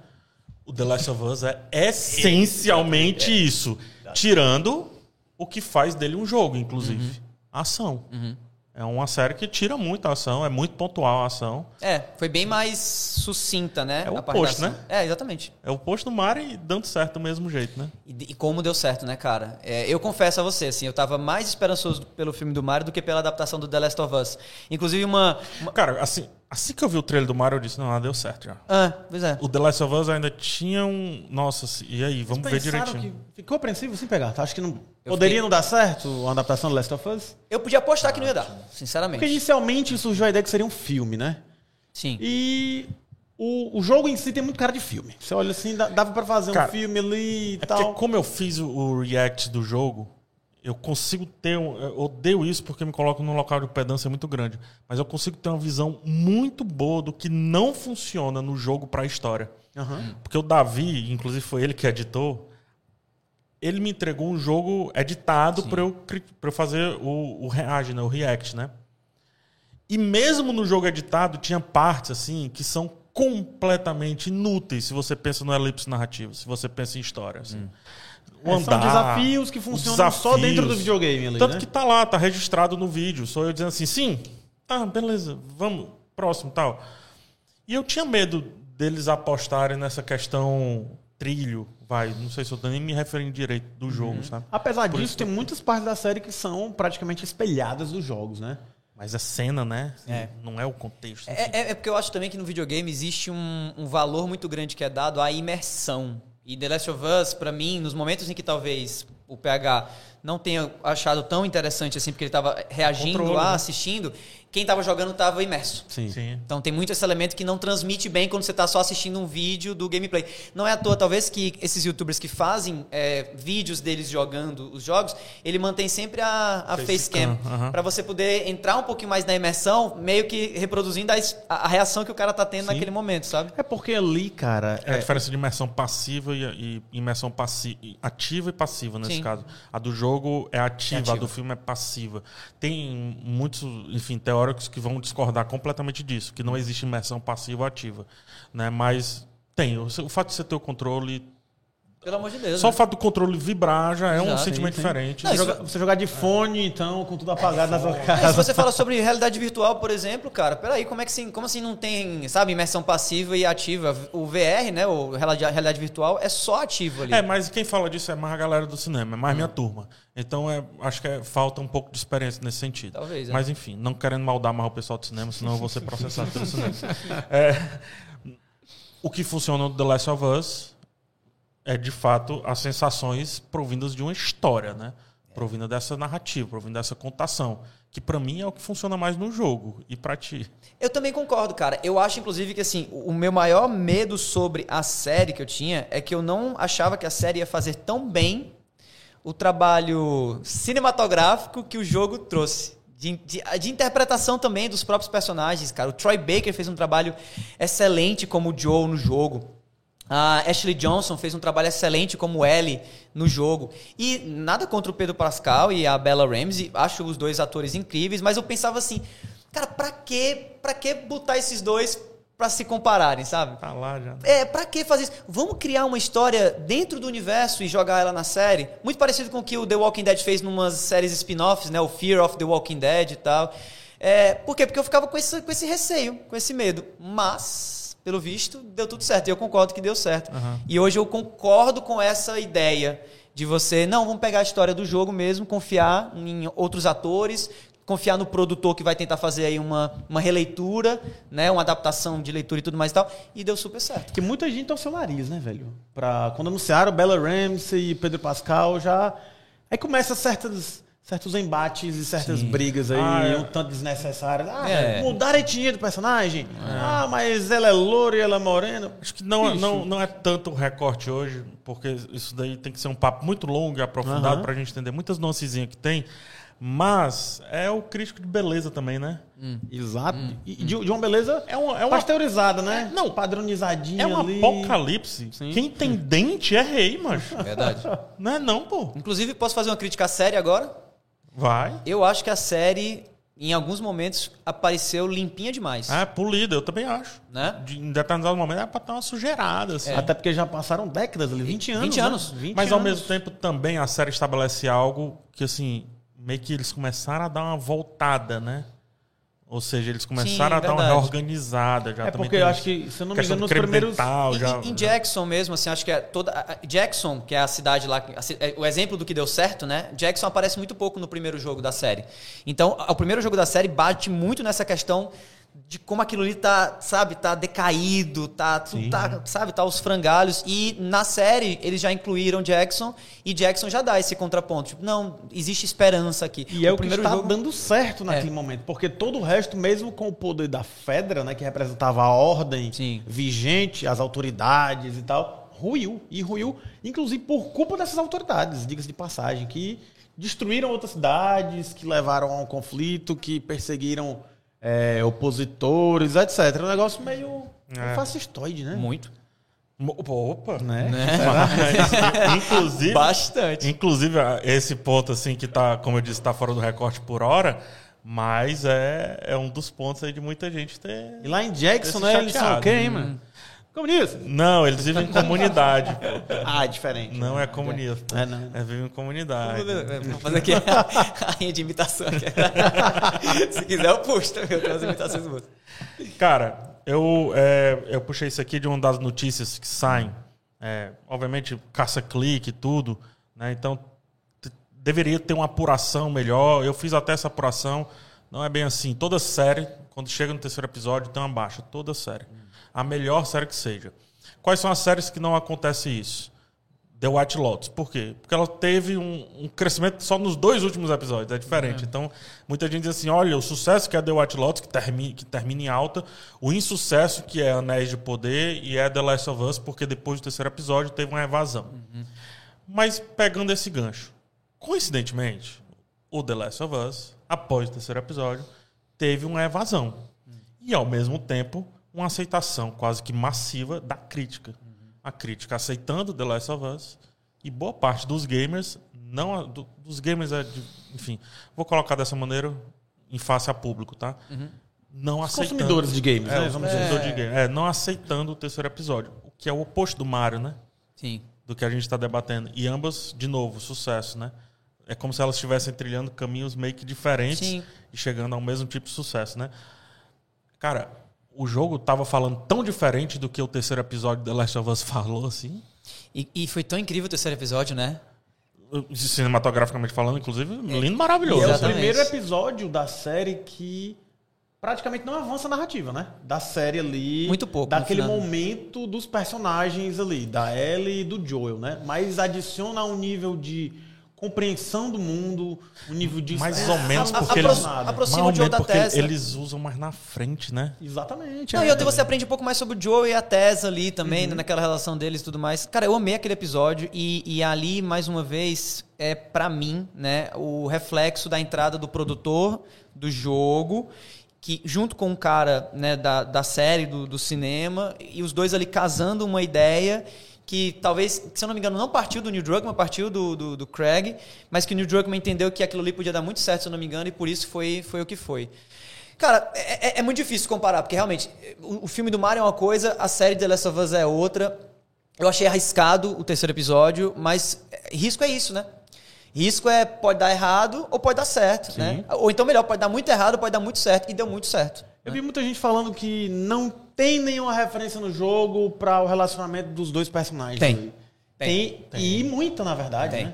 O The Last of Us é essencialmente isso, tirando o que faz dele um jogo, inclusive. A ação. É uma série que tira muito a ação, é muito pontual a ação. É, foi bem mais sucinta, né? É o oposto, né? É, exatamente. É o posto do Mario e dando certo do mesmo jeito, né? E, e como deu certo, né, cara? É, eu confesso a você, assim, eu tava mais esperançoso pelo filme do Mario do que pela adaptação do The Last of Us. Inclusive uma... uma... Cara, assim, assim que eu vi o trailer do Mario, eu disse, não, ah, deu certo já. Ah, pois é. O The Last of Us ainda tinha um... Nossa, e aí, vamos ver Pensaram direitinho. que ficou apreensivo sem pegar. tá? Acho que não poderia fiquei- não dar certo uma adaptação do Last of Us. Eu podia apostar que não ia dar, sinceramente. Porque inicialmente surgiu a ideia que seria um filme, né? Sim. E O, o jogo em si tem muito cara de filme. Você olha assim, dá- dava pra fazer Cara, um filme ali e É tal. porque como eu fiz o, o react do jogo, eu consigo ter. Eu odeio isso porque me coloco num local de pedância muito grande. Mas eu consigo ter uma visão muito boa do que não funciona no jogo pra história. Aham. Porque o Davi, inclusive foi ele que editou, ele me entregou um jogo editado para eu, pra eu fazer o, o reage, né? o react, né? E mesmo no jogo editado, tinha partes assim que são completamente inúteis se você pensa no elipse narrativo, se você pensa em história. Assim. O É, são andar, desafios que funcionam só dentro do videogame ali, Tanto né? que tá lá, tá registrado no vídeo. Sou eu dizendo assim, sim, tá, beleza, vamos, próximo tal. E eu tinha medo deles apostarem nessa questão trilho, vai, não sei se eu tô nem me referindo direito do jogo, sabe? Apesar Por disso, isso tem muitas partes da série que são praticamente espelhadas dos jogos, né? Mas a cena, né? É. Não é o contexto. É, é- é porque eu acho também que no videogame existe um, um valor muito grande que é dado à imersão. E The Last of Us, pra mim, nos momentos em que talvez o PH não tenha achado tão interessante assim, porque ele tava reagindo Controle, lá, né? assistindo, quem tava jogando tava imerso. Sim. Sim. Então tem muito esse elemento que não transmite bem quando você está só assistindo um vídeo do gameplay. Não é à toa, talvez, que esses youtubers que fazem é, vídeos deles jogando os jogos, ele mantém sempre a, a Facecam, facecam. aham. Para você poder entrar um pouquinho mais na imersão, meio que reproduzindo a, a- a reação que o cara tá tendo naquele momento, sabe? É porque ali, cara. É a é- diferença de imersão passiva e, e imersão passi ativa e passiva nesse Sim. caso. A do jogo é ativa, É ativa. a do filme é passiva. Tem muitos, enfim, teóricos que vão discordar completamente disso, que não existe imersão passiva ou ativa, né? Mas tem. O fato de você ter o controle, Pelo amor de Deus. só o né? fato do controle vibrar já é um Já, sentimento sim, sim. diferente. Não, Você, isso- joga- você jogar de fone, então, com tudo apagado na sua É, se casa. você fala sobre realidade virtual, por exemplo, cara, peraí, como é que assim, como assim não tem, sabe, imersão passiva e ativa? O VR, né, o realidade, realidade virtual, é só ativo ali. É, mas quem fala disso é mais a galera do cinema, é mais minha turma. Então é, acho que é- falta um pouco de experiência nesse sentido. Talvez, é. Mas enfim, não querendo maldar mais o pessoal do cinema, senão eu vou ser [laughs] processado pelo cinema. É, o que funciona no The Last of Us é de fato as sensações provindas de uma história, né? Provinda dessa narrativa, provinda dessa contação, que pra mim é o que funciona mais no jogo e pra ti. Eu também concordo, cara. Eu acho, inclusive, que assim, o o meu maior medo sobre a série que eu tinha é que eu não achava que a série ia fazer tão bem o trabalho cinematográfico que o jogo trouxe. De, de- de interpretação também dos próprios personagens, cara. O Troy Baker fez um trabalho excelente como o Joe no jogo. A Ashley Johnson fez um trabalho excelente como Ellie no jogo. E nada contra o Pedro Pascal e a Bella Ramsey, acho os dois atores incríveis, mas eu pensava assim, cara, pra que, pra que botar esses dois pra se compararem, sabe? Tá lá já. É, pra que fazer isso? Vamos criar uma história dentro do universo e jogar ela na série? Muito parecido com o que o The Walking Dead fez numas séries spin-offs, né? O Fear of the Walking Dead e tal. É, por quê? Porque eu ficava com esse, com esse receio, com esse medo. Mas, pelo visto, deu tudo certo. E eu concordo que deu certo. E hoje eu concordo com essa ideia de você, não, vamos pegar a história do jogo mesmo, confiar em outros atores, confiar no produtor que vai tentar fazer aí uma, uma releitura, né, uma adaptação de leitura e tudo mais e tal, e deu super certo. Que muita gente torceu o nariz, né, velho? Pra, quando anunciaram Bella Ramsey e Pedro Pascal, já. Aí começa certas, certos embates e certas brigas aí, Ah, é. um tanto desnecessárias. Ah, É. mudaram a etnia do personagem. Ah, mas ela é loura e ela é morena. Acho que não, é- não, não é tanto o recorte hoje, porque isso daí tem que ser um papo muito longo e aprofundado Aham. pra gente entender muitas nuancezinhas que tem. Mas é o crítico de beleza também, né? Exato. E e de, de uma beleza É uma, é uma, pasteurizada, né? É, não. Padronizadinha é um ali. apocalipse. Quem tem dente é rei, macho. Verdade. Não é não, pô. Inclusive, posso fazer uma crítica séria agora? Vai. Eu acho que a série, em alguns momentos, apareceu limpinha demais. É, polida, eu também acho. Né? De, em determinado momento é pra dar uma sujeirada, assim. Até porque já passaram décadas ali, 20 anos. 20 né? anos. 20 Mas ao anos. mesmo tempo também a série estabelece algo que, assim, meio que eles começaram a dar uma voltada, né? Ou seja, eles começaram a dar uma verdade. reorganizada. Já É também porque eu acho que, se eu não me engano, nos primeiros. dental, Em- já, em, Jackson mesmo, assim, acho que é toda. Jackson, que é a cidade lá. é o exemplo do que deu certo, né? Jackson aparece muito pouco no primeiro jogo da série. Então, o primeiro jogo da série bate muito nessa questão de como aquilo ali tá, sabe, tá decaído, tá, tudo tá sabe, tá aos frangalhos. E na série eles já incluíram Jackson e Jackson já dá esse contraponto. Tipo, não, existe esperança aqui. E é o que está jogo- dando certo naquele É. momento, porque todo o resto, mesmo com o poder da Fedra, né, que representava a ordem Sim. vigente, as autoridades e tal, ruiu. E ruiu, inclusive, por culpa dessas autoridades, diga-se de passagem, que destruíram outras cidades, que levaram a um conflito, que perseguiram é, opositores, etc. Um negócio meio É. fascistoide, né? Muito. Opa! Né? Mas, [laughs] inclusive, Bastante. inclusive, a- esse ponto, assim, que tá, como eu disse, tá fora do recorte por hora, mas é, é um dos pontos aí de muita gente ter. E lá em Jackson, né, eles são quê, hein, mano? Comunista. Não, eles vivem em comunidade. [laughs] Ah, é diferente. Não é comunista. É, não. É, vive em comunidade. Vou fazer aqui a [laughs] rainha de imitação. aqui. [laughs] Se quiser, eu puxo também. Eu tenho as imitações boas. Cara, eu, é, eu puxei isso aqui de uma das notícias que saem. É, obviamente, caça-clique e tudo. Né? Então, deveria ter uma apuração melhor. Eu fiz até essa apuração. Não é bem assim. Toda série, quando chega no terceiro episódio, tem uma baixa. Toda série. A melhor série que seja. Quais são as séries que não acontece isso? The White Lotus. Por quê? Porque ela teve um, um crescimento só nos dois últimos episódios. É diferente. Então, muita gente diz assim: olha, o sucesso que é The White Lotus, que termina, que termina em alta, o insucesso que é Anéis de Poder e é The Last of Us, porque depois do terceiro episódio teve uma evasão. Mas pegando esse gancho, coincidentemente, o The Last of Us, após o terceiro episódio, teve uma evasão. E, ao mesmo tempo, uma aceitação quase que massiva da crítica. A crítica aceitando The Last of Us e boa parte dos gamers, não do- dos gamers, é de- enfim, vou colocar dessa maneira em face a público, tá? Não Os aceitando. consumidores de games, É, né? dizer. consumidores de games. É, não aceitando o terceiro episódio, o que é o oposto do Mario, né? Sim. do que a gente está debatendo. E ambas, de novo, sucesso, né? É como se elas estivessem trilhando caminhos meio que diferentes Sim. e chegando ao mesmo tipo de sucesso, né? Cara, o jogo tava falando tão diferente do que o terceiro episódio de The Last of Us [laughs] falou, assim. E, e foi tão incrível o terceiro episódio, né? Cinematograficamente falando, inclusive, lindo, maravilhoso. E é o Exatamente. primeiro episódio da série que praticamente não avança a narrativa, né? Da série ali. Muito pouco, no Daquele final. momento dos personagens ali, da Ellie e do Joel, né? Mas adiciona um nível de compreensão do mundo, um nível de... Mais ou menos porque eles... aproxima mais ou o Joe da Tessa. eles usam mais na frente, né? Exatamente. Não, é. e outra você aprende um pouco mais sobre o Joe e a Tess ali também, né, naquela relação deles e tudo mais. Cara, eu amei aquele episódio e, e ali, mais uma vez, é pra mim, né, o reflexo da entrada do produtor do jogo, que junto com o cara né, da, da série, do, do cinema, e os dois ali casando uma ideia que talvez, se eu não me engano, não partiu do Neil Druckmann, partiu do, do, do Craig, mas que o Neil Druckmann entendeu que aquilo ali podia dar muito certo, se eu não me engano, e por isso foi, foi o que foi. Cara, é, é- é muito difícil comparar, porque realmente o, o filme do Mario é uma coisa, a série The Last of Us é outra. Eu achei arriscado o terceiro episódio, mas é, risco é isso, né? Risco é pode dar errado ou pode dar certo, né? Ou então melhor, pode dar muito errado, pode dar muito certo e deu muito certo. Eu vi muita gente falando que não tem nenhuma referência no jogo para o relacionamento dos dois personagens. Tem. Tem. Tem. E muita, na verdade, Tem. né?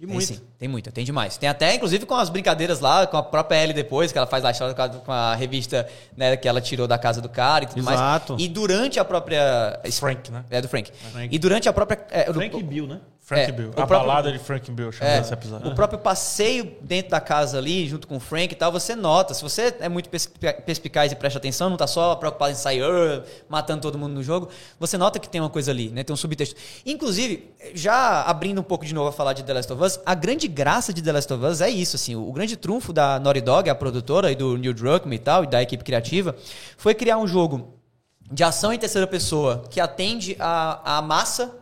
E Tem muita. sim, tem muita, tem demais. Tem até, inclusive, com as brincadeiras lá, com a própria Ellie depois, que ela faz lá a história com a, revista né, que ela tirou da casa do cara e tudo Exato. mais. E durante a própria. Frank, né? É, do Frank. Frank. E durante a própria. é, do- Frank e Bill, né? Frank É, Bill. A próprio- balada de Frank Bill, chama É, esse episódio. o próprio passeio dentro da casa ali, junto com o Frank e tal, você nota. Se você é muito perspi- perspicaz e presta atenção, não tá só preocupado em sair matando todo mundo no jogo, você nota que tem uma coisa ali, né? Tem um subtexto. Inclusive, já abrindo um pouco de novo a falar de The Last of Us, a grande graça de The Last of Us é isso, assim. O grande trunfo da Naughty Dog, a produtora, e do Neil Druckmann e tal, e da equipe criativa, foi criar um jogo de ação em terceira pessoa que atende a, a massa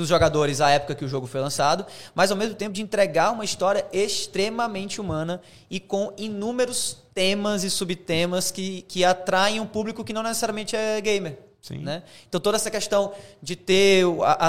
dos jogadores à época que o jogo foi lançado, mas ao mesmo tempo de entregar uma história extremamente humana e com inúmeros temas e subtemas que, que atraem um público que não necessariamente é gamer. Né? Então toda essa questão de ter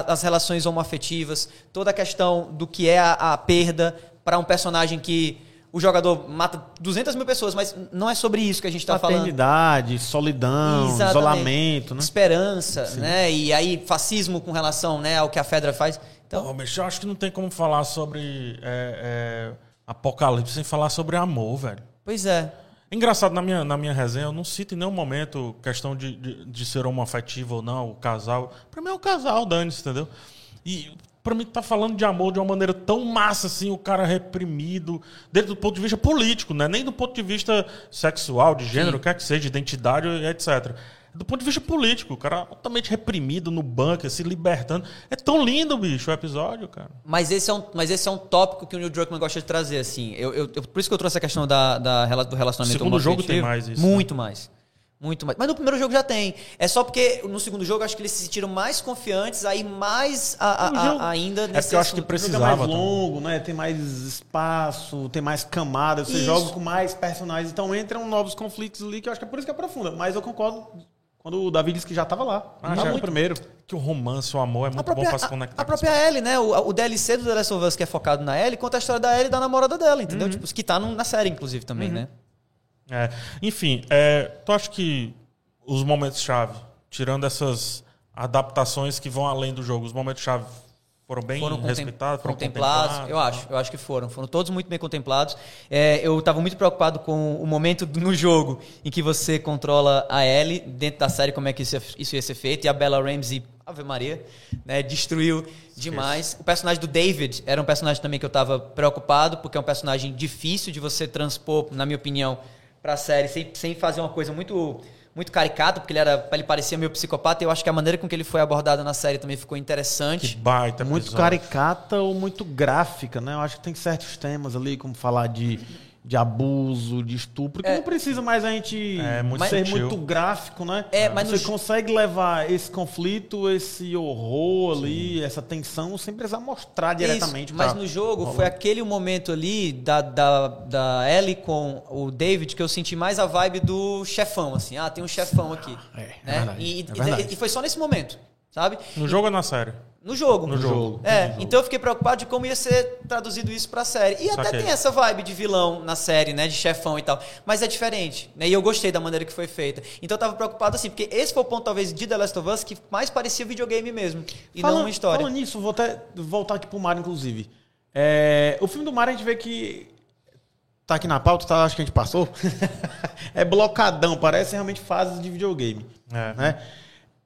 as relações homoafetivas, toda a questão do que é a, a perda para um personagem que o jogador mata 200 mil pessoas, mas não é sobre isso que a gente está falando. Paternidade, solidão, Exatamente. isolamento, né? Esperança, né? E aí fascismo com relação né, ao que a Fedra faz. Então, Então, bicho, eu acho que não tem como falar sobre é, é, apocalipse sem falar sobre amor, velho. pois é. Engraçado, na minha, na minha resenha, eu não cito em nenhum momento questão de, de, de ser homoafetivo ou não, o casal. Pra mim é um casal, dane-se, entendeu? E pra mim tá falando de amor de uma maneira tão massa assim, o cara reprimido, desde do ponto de vista político, né? Nem do ponto de vista sexual, de gênero, quer que seja, de identidade, etc. Do ponto de vista político, o cara altamente reprimido no bunker, se libertando. É tão lindo, bicho, o episódio, cara. Mas esse é um, mas esse é um tópico que o Neil Druckmann gosta de trazer, assim. Eu, eu, por isso que eu trouxe a questão da, da, do relacionamento Segundo jogo tem mais isso, né? Muito mais. Muito mais. Mas no primeiro jogo já tem. É só porque no segundo jogo eu acho que eles se sentiram mais confiantes, aí mais a- a- O a- jogo- ainda É porque eu acho que assunto. precisa- O jogo é mais Precisava, longo, né? Tem mais espaço, tem mais camadas, você Isso. joga com mais personagens, então entram novos conflitos ali, que eu acho que é por isso que aprofunda. Mas eu concordo quando o Davi disse que já tava lá. Ah, já já. no primeiro. Que o romance, o amor é muito A própria, bom pra se a- conectar. a própria Ellie, né? O, o DLC do The Last of Us, que é focado na Ellie, conta a história da Ellie e da namorada dela, entendeu? Uhum. Tipo, que tá no- na série, inclusive, também, né? É, enfim, é, tu acha que os momentos-chave, tirando essas adaptações que vão além do jogo, os momentos-chave foram bem foram respeitados, foram contemplados. Eu acho, eu acho que foram. Foram todos muito bem contemplados. É, eu estava muito preocupado com o momento no jogo em que você controla a Ellie dentro da série, como é que isso ia, isso ia ser feito. E a Bella Ramsey, Ave Maria, né, destruiu demais. O personagem do David era um personagem também que eu estava preocupado, porque é um personagem difícil de você transpor, na minha opinião, para a série, sem, sem fazer uma coisa muito muito caricata, porque ele era ele parecia meio psicopata, e eu acho que a maneira com que ele foi abordado na série também ficou Que interessante. baita muito episódio. caricata ou muito gráfica, né? Eu acho que tem certos temas ali, como falar de, de abuso, de estupro, que É. não precisa mais a gente É, muito ser sutil. muito gráfico, né? É, mas Você no consegue levar esse conflito, esse horror ali, essa tensão, sem precisar mostrar diretamente. Isso, mas no jogo rolando. foi aquele momento ali da, da, da Ellie com o David que eu senti mais a vibe do chefão, assim. Ah, tem um chefão aqui. É, é né? verdade, E, é e- verdade. e foi só nesse momento, sabe? No jogo ou na série? No jogo. No jogo. É, então eu fiquei preocupado de como ia ser traduzido isso pra série. E até Saquei. tem essa vibe de vilão na série, né? De chefão e tal. Mas é diferente, né? E eu gostei da maneira que foi feita. Então eu tava preocupado assim, porque esse foi o ponto, talvez, de The Last of Us que mais parecia videogame mesmo. E não uma história. Falando nisso, vou até voltar aqui pro Mario, inclusive. É, o filme do Mario a gente vê que. Tá aqui na pauta, tá? Acho que a gente passou. [laughs] é blocadão, parece realmente fases de videogame. É. Né?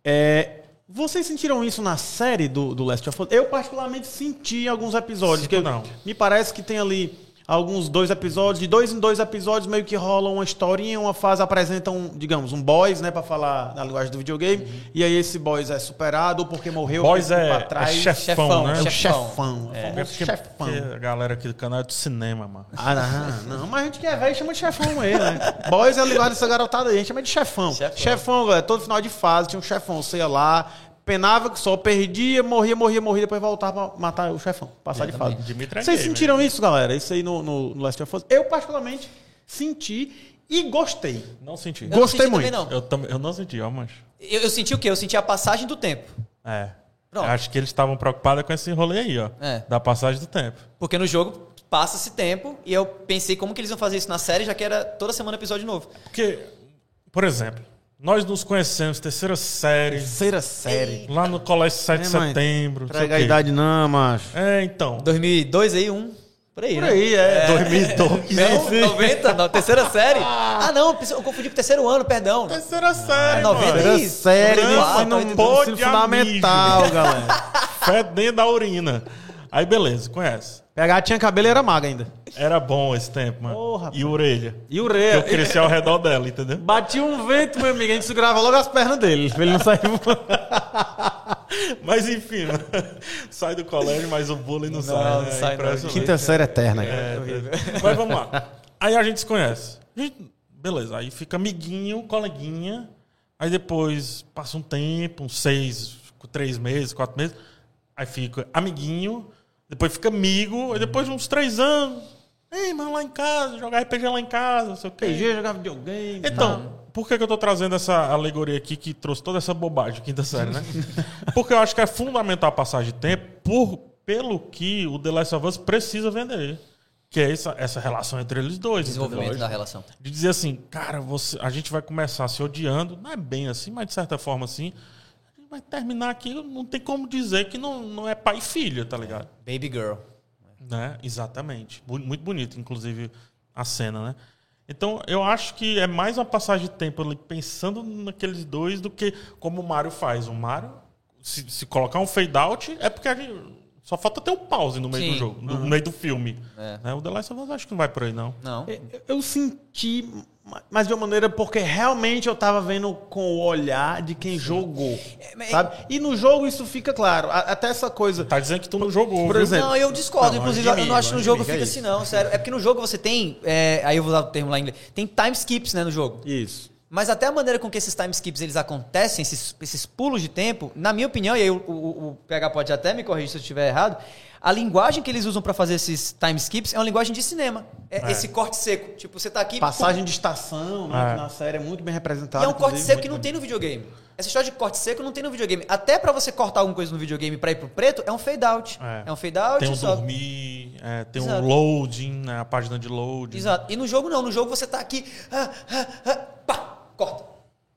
É, vocês sentiram isso na série do, do Last of Us? Eu, particularmente, senti em alguns episódios. Sinto que não. Me parece que tem ali alguns dois episódios, de dois em dois episódios, meio que rola uma historinha, uma fase apresenta um, digamos, um boys, né, pra falar na linguagem do videogame, e aí esse boys é superado ou porque morreu, Boys é- pra trás. é chefão, Chefão, né? É o chefão. chefão. É, o É chefão. a galera aqui do canal é do cinema, mano. Ah, não, não, mas a gente que é velho chama de chefão aí, né? Boys é a linguagem dessa garotada aí, a gente chama de chefão. Chefão. Chefão, velho, todo final de fase tinha um chefão, ia lá, penava que só perdia, morria, morria, morria, depois voltava pra matar o chefão, passar de fase. Dimitri Vocês gay, sentiram isso, galera? Isso aí no, no, no Last of Us? Eu, particularmente, senti e gostei. Não senti. Eu não Gostei senti muito. também, não. Eu, também, eu não senti, ó, mancho. Eu, eu senti o quê? Eu senti a passagem do tempo. É. Pronto. Acho que eles estavam preocupados com esse rolê aí, ó. É. Da passagem do tempo. Porque no jogo passa-se tempo e eu pensei como que eles iam fazer isso na série, já que era toda semana episódio novo. Porque, por exemplo, nós nos conhecemos, terceira série, Terceira série. lá no colégio 7 de É, mãe, setembro. não o a idade não, macho. É, então. 2002 aí, um. Por aí, Por né? aí, é. 2012. Não, [laughs] 90, não, terceira série. [laughs] Ah, não, eu confundi com terceiro ano, perdão. Terceira série, É 90 mano. Terceira isso. série, Não, não ensino, pode fundamental, galera. [laughs] Fedendo da urina. Aí, beleza, conhece. PH tinha cabelo e era maga ainda. Era bom esse tempo, mano. Rapaz. e orelha. E o Eu cresci ao redor dela, entendeu? Batia um vento, meu amigo. A gente segurava logo as pernas dele. Pra ele não sair. [laughs] Mas enfim, mano. sai do colégio, mas o bullying não, sai. não né? sai, não. Quinta série eterna, cara. É, é. Mas vamos lá. Aí a gente se conhece. A gente- beleza, aí fica amiguinho, coleguinha. Aí depois passa um tempo, uns seis, três meses, quatro meses. Aí fica amiguinho, depois fica amigo, aí depois de uns três anos. Ei, mano, lá em casa, jogar RPG lá em casa, não sei o quê. PG, jogava videogame. Então, por que, que eu tô trazendo essa alegoria aqui que trouxe toda essa bobagem, quinta série, né? [laughs] Porque eu acho que é fundamental a passagem de tempo por, pelo que o The Last of Us precisa vender. Que é essa, essa relação entre eles dois. Desenvolvimento entendeu? da relação. De dizer assim, cara, você, a gente vai começar se odiando, não é bem assim, mas de certa forma assim. Vai terminar aqui, não tem como dizer que não, não é pai e filha, tá ligado? Baby Girl. Né? Exatamente. Muito bonito, inclusive, a cena, né? Então, eu acho que é mais uma passagem de tempo ali pensando naqueles dois do que como o Mario faz. O Mario, se, se colocar um fade out, é porque a gente, só falta ter um pause no meio Sim. do jogo, no, no meio do filme. É. Né? O The Last of Us acho que não vai por aí, não. Não. Eu- Eu senti, mas de uma maneira porque realmente eu tava vendo com o olhar de quem jogou, mas- sabe? E no jogo isso fica claro. A- Até essa coisa. Tá dizendo que tu não jogou, Por viu? exemplo, Não, eu discordo. Não, Inclusive, de eu mim, não acho que no jogo mim, é fica assim, não, sério. É porque no jogo você tem. é, aí eu vou usar o termo lá em inglês. Tem time skips, né, no jogo. Isso. Mas até a maneira com que esses time skips eles acontecem, esses, esses pulos de tempo, na minha opinião, e aí o, o- o PH pode até me corrigir se eu estiver errado, a linguagem que eles usam pra fazer esses time skips é uma linguagem de cinema. É, É. esse corte seco. Tipo, você tá aqui. Passagem de estação, né? É. Que na série é muito bem E representada. é um corte seco que não tem no videogame. Essa história de corte seco não tem no videogame. Até pra você cortar alguma coisa no videogame pra ir pro preto, é um fade out. É. É, um fade out Tem um só. dormir, é, tem um Exato. loading, né, a página de loading. Exato. E no jogo não. No jogo você tá aqui. ah, ah, ah, pá, corta.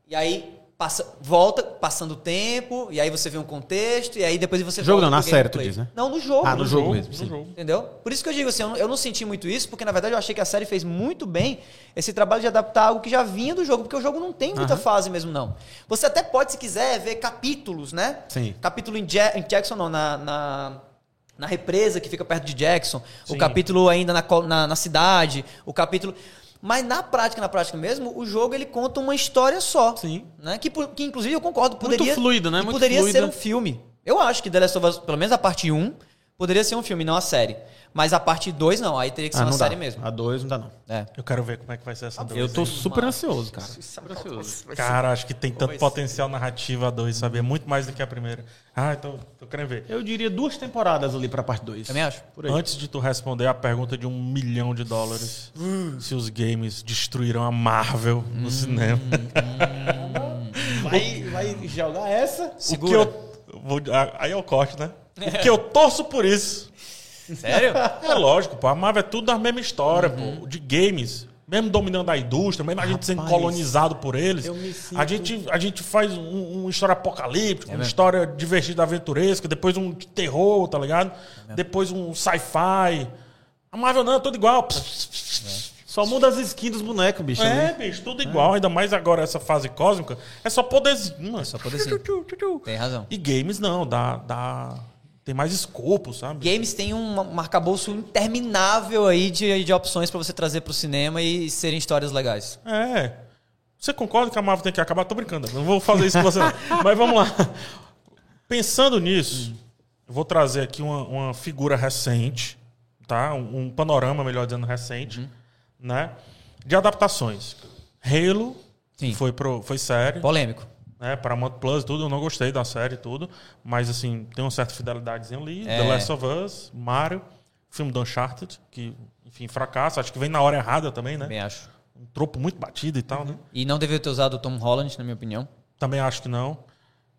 E aí passa, volta, passando o tempo, e aí você vê um contexto, e aí depois você Jogo não, na série tu diz, né? Não, no jogo. Ah, no jogo mesmo, no sim. jogo. Entendeu? Por isso que eu digo assim, eu não, eu não senti muito isso, porque na verdade eu achei que a série fez muito bem esse trabalho de adaptar algo que já vinha do jogo, porque o jogo não tem muita Aham. fase mesmo, não. Você até pode, se quiser, ver capítulos, né? Sim. Capítulo em, Ja- em Jackson, não, na, na, na represa que fica perto de Jackson, o Sim. capítulo ainda na, na, na cidade, o capítulo. Mas na prática, na prática mesmo, o jogo ele conta uma história só. Sim. Né? Que, que inclusive eu concordo, poderia. fluido, né? Muito poderia fluido. ser um filme. Eu acho que The Last of Us, pelo menos a parte 1, poderia ser um filme, não a série. Mas a parte 2 não, aí teria que ser Ah, uma série dá. mesmo. A 2 não dá, não. É. Eu quero ver como é que vai ser essa dois. Eu tô super ansioso, cara. é Cara, acho que tem tanto potencial narrativo a dois, sabe? É muito mais do que a primeira. Ah, então tô querendo ver. Eu diria duas temporadas ali pra parte 2. Também acho. Por aí. Antes de tu responder a pergunta de um milhão de dólares, se os games destruíram a Marvel no cinema. Vai, vai jogar essa? O que eu. Vou, aí é o corte, né? O que eu torço por isso. Sério? É lógico, pô. A Marvel é tudo a mesma história, Uhum. pô. De games. Mesmo dominando a indústria, mesmo a gente sendo Rapaz, colonizado por eles. eu me sinto- A, gente, a gente faz um- uma história apocalíptica, É uma história divertida, aventuresca, depois um de terror, tá ligado? É Depois um sci-fi. A Marvel não, é tudo igual. Só muda as skins dos bonecos, bicho. É, né? bicho, tudo igual. Ainda mais agora essa fase cósmica. É só poderzinho, mano. É só poderzinho. Tem razão. E games não, dá, dá. Tem mais escopo, sabe? Games tem um um arcabouço interminável aí de, de opções pra você trazer pro cinema e serem histórias legais. É. Você concorda que a Marvel tem que acabar? Tô brincando. Não vou fazer isso com você. [laughs] Mas vamos lá. Pensando nisso, eu vou trazer aqui uma, uma figura recente, tá? Um, um panorama, melhor dizendo, recente, né? De adaptações. Halo Sim. foi, pro, foi série. Polêmico. Né, Paramount Plus, tudo, eu não gostei da série e tudo, mas assim, tem uma certa fidelidadezinha ali, É. The Last of Us, Mario, filme do Uncharted, que, enfim, fracasso, acho que vem na hora errada também, né? Também acho. Um tropo muito batido e tal, né? E não deveria ter usado o Tom Holland, na minha opinião. Também acho que não.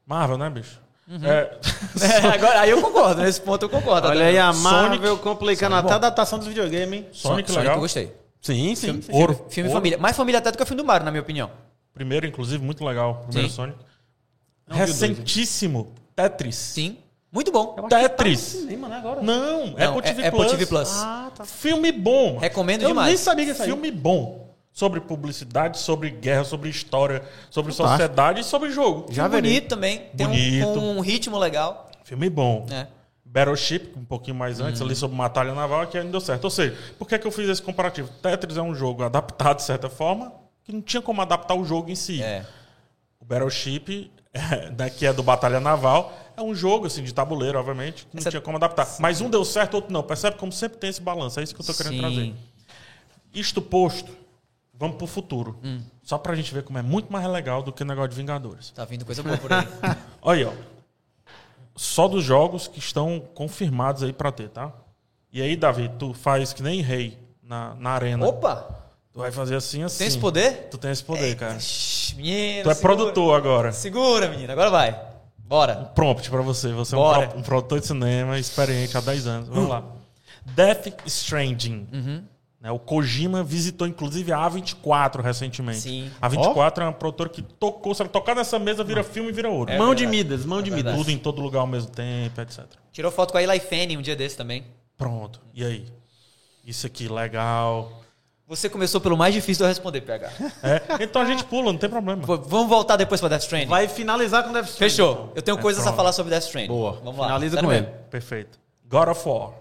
Marvel, né, bicho? Uhum. É, [laughs] agora, aí eu concordo, nesse ponto eu concordo. Olha aí a Sonic- Marvel complicando Sonic até a adaptação dos videogames, hein? Sonic, Sonic legal. eu gostei. Sim, sim. Ouro. Filme Ouro. família. Mais família até do que o filme do Mario, na minha opinião. Primeiro, inclusive, muito legal. Primeiro Sim. Sonic. Não vi o dois, Recentíssimo. Tetris. Sim. Muito bom. Tetris. Cinema, né, agora? Não, é Não, Apple TV é Apple Plus. TV Plus. Ah, tá. Filme bom. Recomendo Eu demais. nem sabia que. Filme bom. Sobre publicidade, sobre guerra, sobre história, sobre Fantástico. sociedade e sobre jogo. Já Filme bonito também. Tem um- Bonito. um, ritmo legal. Filme bom. É. Battleship, um pouquinho mais antes, Uhum. ali sobre batalha naval, que ainda deu certo. Ou seja, por que, que eu fiz esse comparativo? Tetris é um jogo adaptado de certa forma, que não tinha como adaptar o jogo em si. É. O Battleship, [laughs] é, né, que é do Batalha Naval, é um jogo assim, de tabuleiro, obviamente, que não Essa- tinha como adaptar. Mas um deu certo, outro não. Percebe como sempre tem esse balanço? É isso que eu tô querendo Sim. trazer. Isto posto, vamos pro futuro. Hum. Só pra gente ver como é muito mais legal do que o negócio de Vingadores. Tá vindo coisa boa por aí. [laughs] Olha aí, ó. Só dos jogos que estão confirmados aí pra ter, tá? E aí, Davi, tu faz que nem rei na, na arena. Opa! Tu vai fazer assim, assim. Tem esse poder? Tu tem esse poder, cara. Shhh, Menino, Tu é segura. produtor agora. Segura, menino. Agora vai. Bora. Prompt pra você. Você é um, Bora. pro- um produtor de cinema experiente há 10 anos. Vamos lá. Death Stranding. Uhum. Né, o Kojima visitou, inclusive, a A24 recentemente. Sim. A A24 é uma produtora que tocou. Se ela tocar nessa mesa, vira filme e vira ouro. mão de verdade. Midas, mão de É Midas. Tudo em todo lugar ao mesmo tempo, etc. Tirou foto com a Eli Fanning um dia desse também. Pronto. E aí? Isso aqui, legal. Você começou pelo mais difícil de eu responder, PH. É, então a gente pula, não tem problema. Pô, Vamos voltar depois pra Death Stranding. Vai finalizar com Death Stranding. Fechou. então. Eu tenho coisas a pronto. falar sobre Death Stranding. Boa. Vamos lá. Finaliza Sério com mesmo. ele. Perfeito. God of War.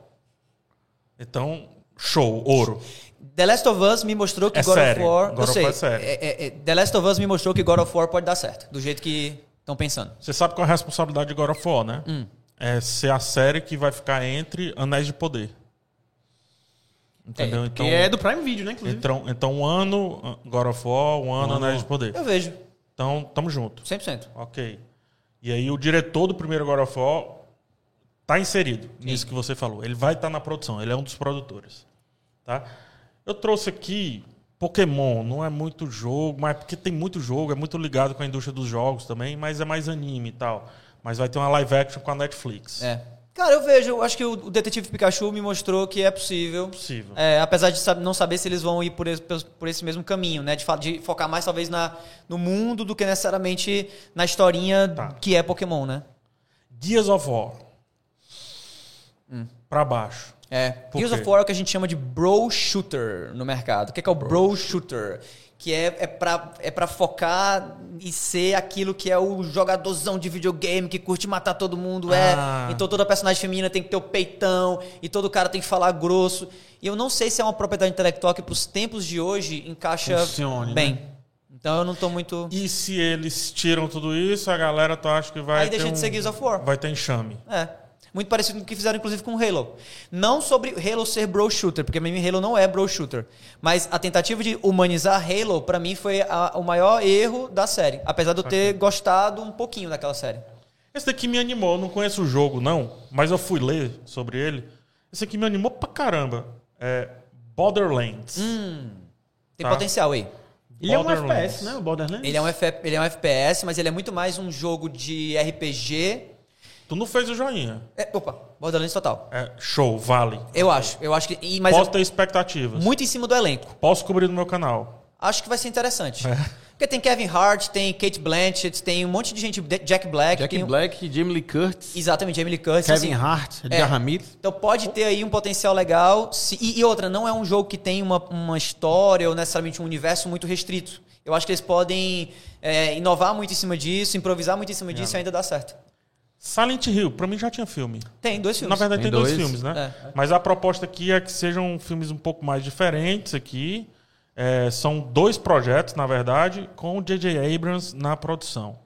Então, show, ouro. The Last of Us me mostrou que É God série. of War. God eu of sei. War é série. É- é- é- The Last of Us me mostrou que God of War pode dar certo. Do jeito que estão pensando. Você sabe qual é a responsabilidade de God of War, né? Hum. É ser a série que vai ficar entre Anéis de Poder. Entendeu? Que então, é do Prime Video, né, inclusive. então, então, um ano God of War, um ano Um Anéis de Poder. Eu vejo. Então, tamo junto. 100%. Ok. E aí o diretor do primeiro God of War tá inserido nisso que você falou. Ele vai estar na produção, ele é um dos produtores. Tá? Eu trouxe aqui Pokémon, não é muito jogo, mas porque tem muito jogo, é muito ligado com a indústria dos jogos também, mas é mais anime e tal. Mas vai ter uma live action com a Netflix. É. Cara, eu vejo, eu acho que o Detetive Pikachu me mostrou que é possível. Possível. É, apesar de não saber se eles vão ir por esse, por esse mesmo caminho, né? De, de focar mais, talvez, na, no mundo do que necessariamente na historinha Tá. que é Pokémon, né? Gears of War. Pra baixo. É. Por Gears quê? of War é o que a gente chama de bro shooter no mercado. O que é, que é o bro shooter? Que é, é, pra, é pra focar e ser aquilo que é o jogadorzão de videogame que curte matar todo mundo. Ah. É. Então toda personagem feminina tem que ter o peitão e todo cara tem que falar grosso. E eu não sei se é uma propriedade intelectual que pros tempos de hoje encaixa Funcione, bem. né? Então eu não tô muito. E se eles tiram tudo isso, a galera tu acha que vai Aí ter deixa de um- ser Gears of War. Vai ter enxame. É. Muito parecido com o que fizeram, inclusive, com Halo. Não sobre Halo ser bro shooter, porque pra mim Halo não é bro shooter. Mas a tentativa de humanizar Halo, pra mim, foi a- o maior erro da série. Apesar de eu ter gostado um pouquinho daquela série. Esse daqui me animou. Eu não conheço o jogo, não, mas eu fui ler sobre ele. Esse aqui me animou pra caramba. É Borderlands. Tem Tá. potencial aí. Ele é um. FPS, né? O Borderlands. Ele é, um F- ele é um FPS, mas ele é muito mais um jogo de RPG. Tu não fez o joinha. É, opa, Borderlands total. É show, vale. Eu acho. Eu acho que. e- mas Posso é ter expectativas. muito em cima do elenco. Posso cobrir no meu canal. Acho que vai ser interessante. É. Porque tem Kevin Hart, tem Kate Blanchett, tem um monte de gente. Jack Black. Jack tem, Black, Jamie Lee Curtis, Exatamente, Jamie Lee Curtis. Kevin assim, Hart, é. Edgar Ramirez. Então pode ter aí um potencial legal. se- e, e outra, não é um jogo que tem uma, uma história ou necessariamente um universo muito restrito. Eu acho que eles podem é, inovar muito em cima disso, improvisar muito em cima disso e ainda dá certo. Silent Hill, pra mim já tinha filme. Tem dois Na filmes. verdade, tem, Tem dois, dois? filmes, né? É. Mas a proposta aqui é que sejam filmes um pouco mais diferentes aqui. É, são dois projetos, na verdade, com o J.J. Abrams na produção.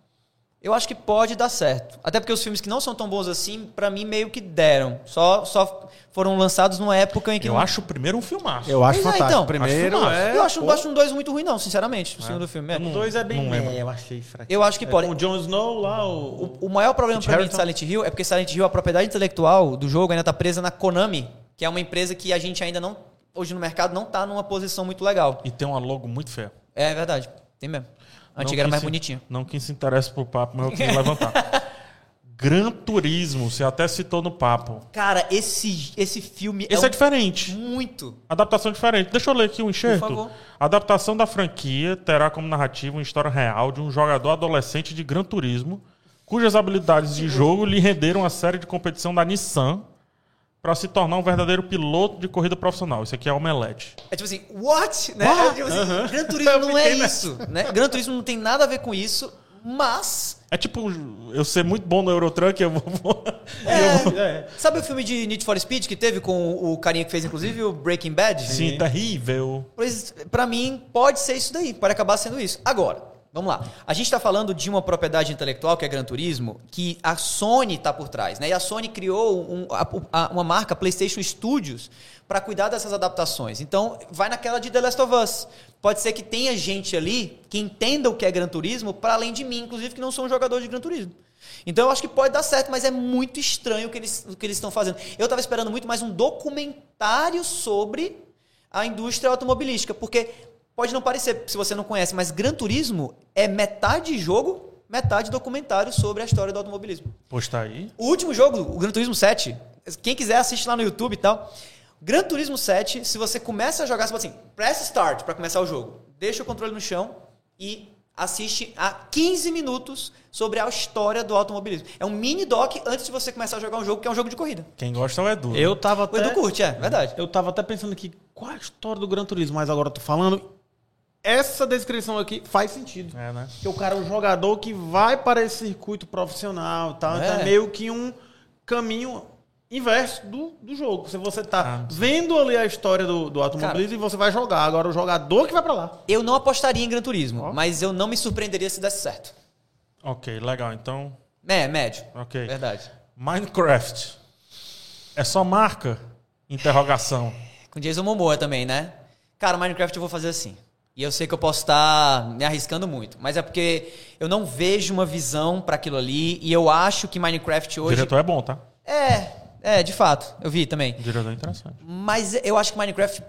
Eu acho que pode dar certo. Até porque os filmes que não são tão bons assim, pra mim meio que deram. Só, só foram lançados numa época em que Eu não... acho o primeiro um filmaço. Eu acho Pois é, fantástico. então. Primeiro Acho é... Eu acho, pô, acho um dois muito ruim não, sinceramente, o segundo filme. É. O dois é bem... É, eu achei fraco. Eu acho que É pode. Com o Jon Snow lá, o... O maior problema pra mim de. Silent Hill é porque Silent Hill, a propriedade intelectual do jogo ainda tá presa na Konami, que é uma empresa que a gente ainda não, hoje no mercado, não tá numa posição muito legal. E tem uma logo muito feia. É verdade, tem mesmo. Antiga era mais se- bonitinha. Não quem se interessa por papo, mas eu quis levantar. [laughs] Gran Turismo, você até citou no papo. Cara, esse, esse filme Esse é, é diferente. muito. Adaptação diferente. Deixa eu ler aqui um enxerto. Por favor. A adaptação da franquia terá como narrativa uma história real de um jogador adolescente de Gran Turismo, cujas habilidades de jogo lhe renderam a série de competição da Nissan para se tornar um verdadeiro piloto de corrida profissional. Isso aqui é Omelete. É tipo assim, what? Né? É tipo assim, Gran Turismo [laughs] não é isso. Né? Gran Turismo não tem nada a ver com isso, mas... É tipo eu ser muito bom no Eurotruck, eu vou. É, É. Sabe o filme de Need for Speed que teve com o carinha que fez, inclusive, o Breaking Bad? Sim, terrível. Pois, pra mim, pode ser isso daí, pode acabar sendo isso. Agora, vamos lá. A gente tá falando de uma propriedade intelectual, que é Gran Turismo, que a Sony tá por trás, né? E a Sony criou um- a- a- uma marca PlayStation Studios para cuidar dessas adaptações. Então, vai naquela de The Last of Us. Pode ser que tenha gente ali que entenda o que é Gran Turismo, para além de mim, inclusive, que não sou um jogador de Gran Turismo. Então eu acho que pode dar certo, mas é muito estranho o que eles, o que eles estão fazendo. Eu estava esperando muito mais um documentário sobre a indústria automobilística, porque pode não parecer, se você não conhece, mas Gran Turismo é metade jogo, metade documentário sobre a história do automobilismo. Pois tá aí. O último jogo, o Gran Turismo 7, quem quiser assiste lá no YouTube e tal. Gran Turismo 7, se você começa a jogar, você fala assim, press start para começar o jogo. Deixa o controle no chão e assiste a 15 minutos sobre a história do automobilismo. É um mini doc antes de você começar a jogar um jogo que é um jogo de corrida. Quem gosta é o Edu. Eu tava O até... Edu curte, é, verdade. Eu tava até pensando aqui, qual é a história do Gran Turismo? Mas agora eu tô falando... Essa descrição aqui faz sentido. É, né? Porque o cara é um jogador que vai para esse circuito profissional e tal. É. Então é meio que um caminho inverso do, do jogo. Se você tá Ah, vendo ali a história do, do automobilismo e você vai jogar. Agora o jogador que vai para lá. Eu não apostaria em Gran Turismo, Ó. mas eu não me surpreenderia se desse certo. Ok, legal. Então, É, médio. ok. Verdade. Minecraft. É só marca? Interrogação. Com Jason Momoa também, né? Cara, Minecraft eu vou fazer assim. E eu sei que eu posso estar me arriscando muito, mas é porque eu não vejo uma visão pra aquilo ali e eu acho que Minecraft O hoje diretor é bom, tá? é, é, de fato. Eu vi também. O diretor é interessante. Mas eu acho que Minecraft.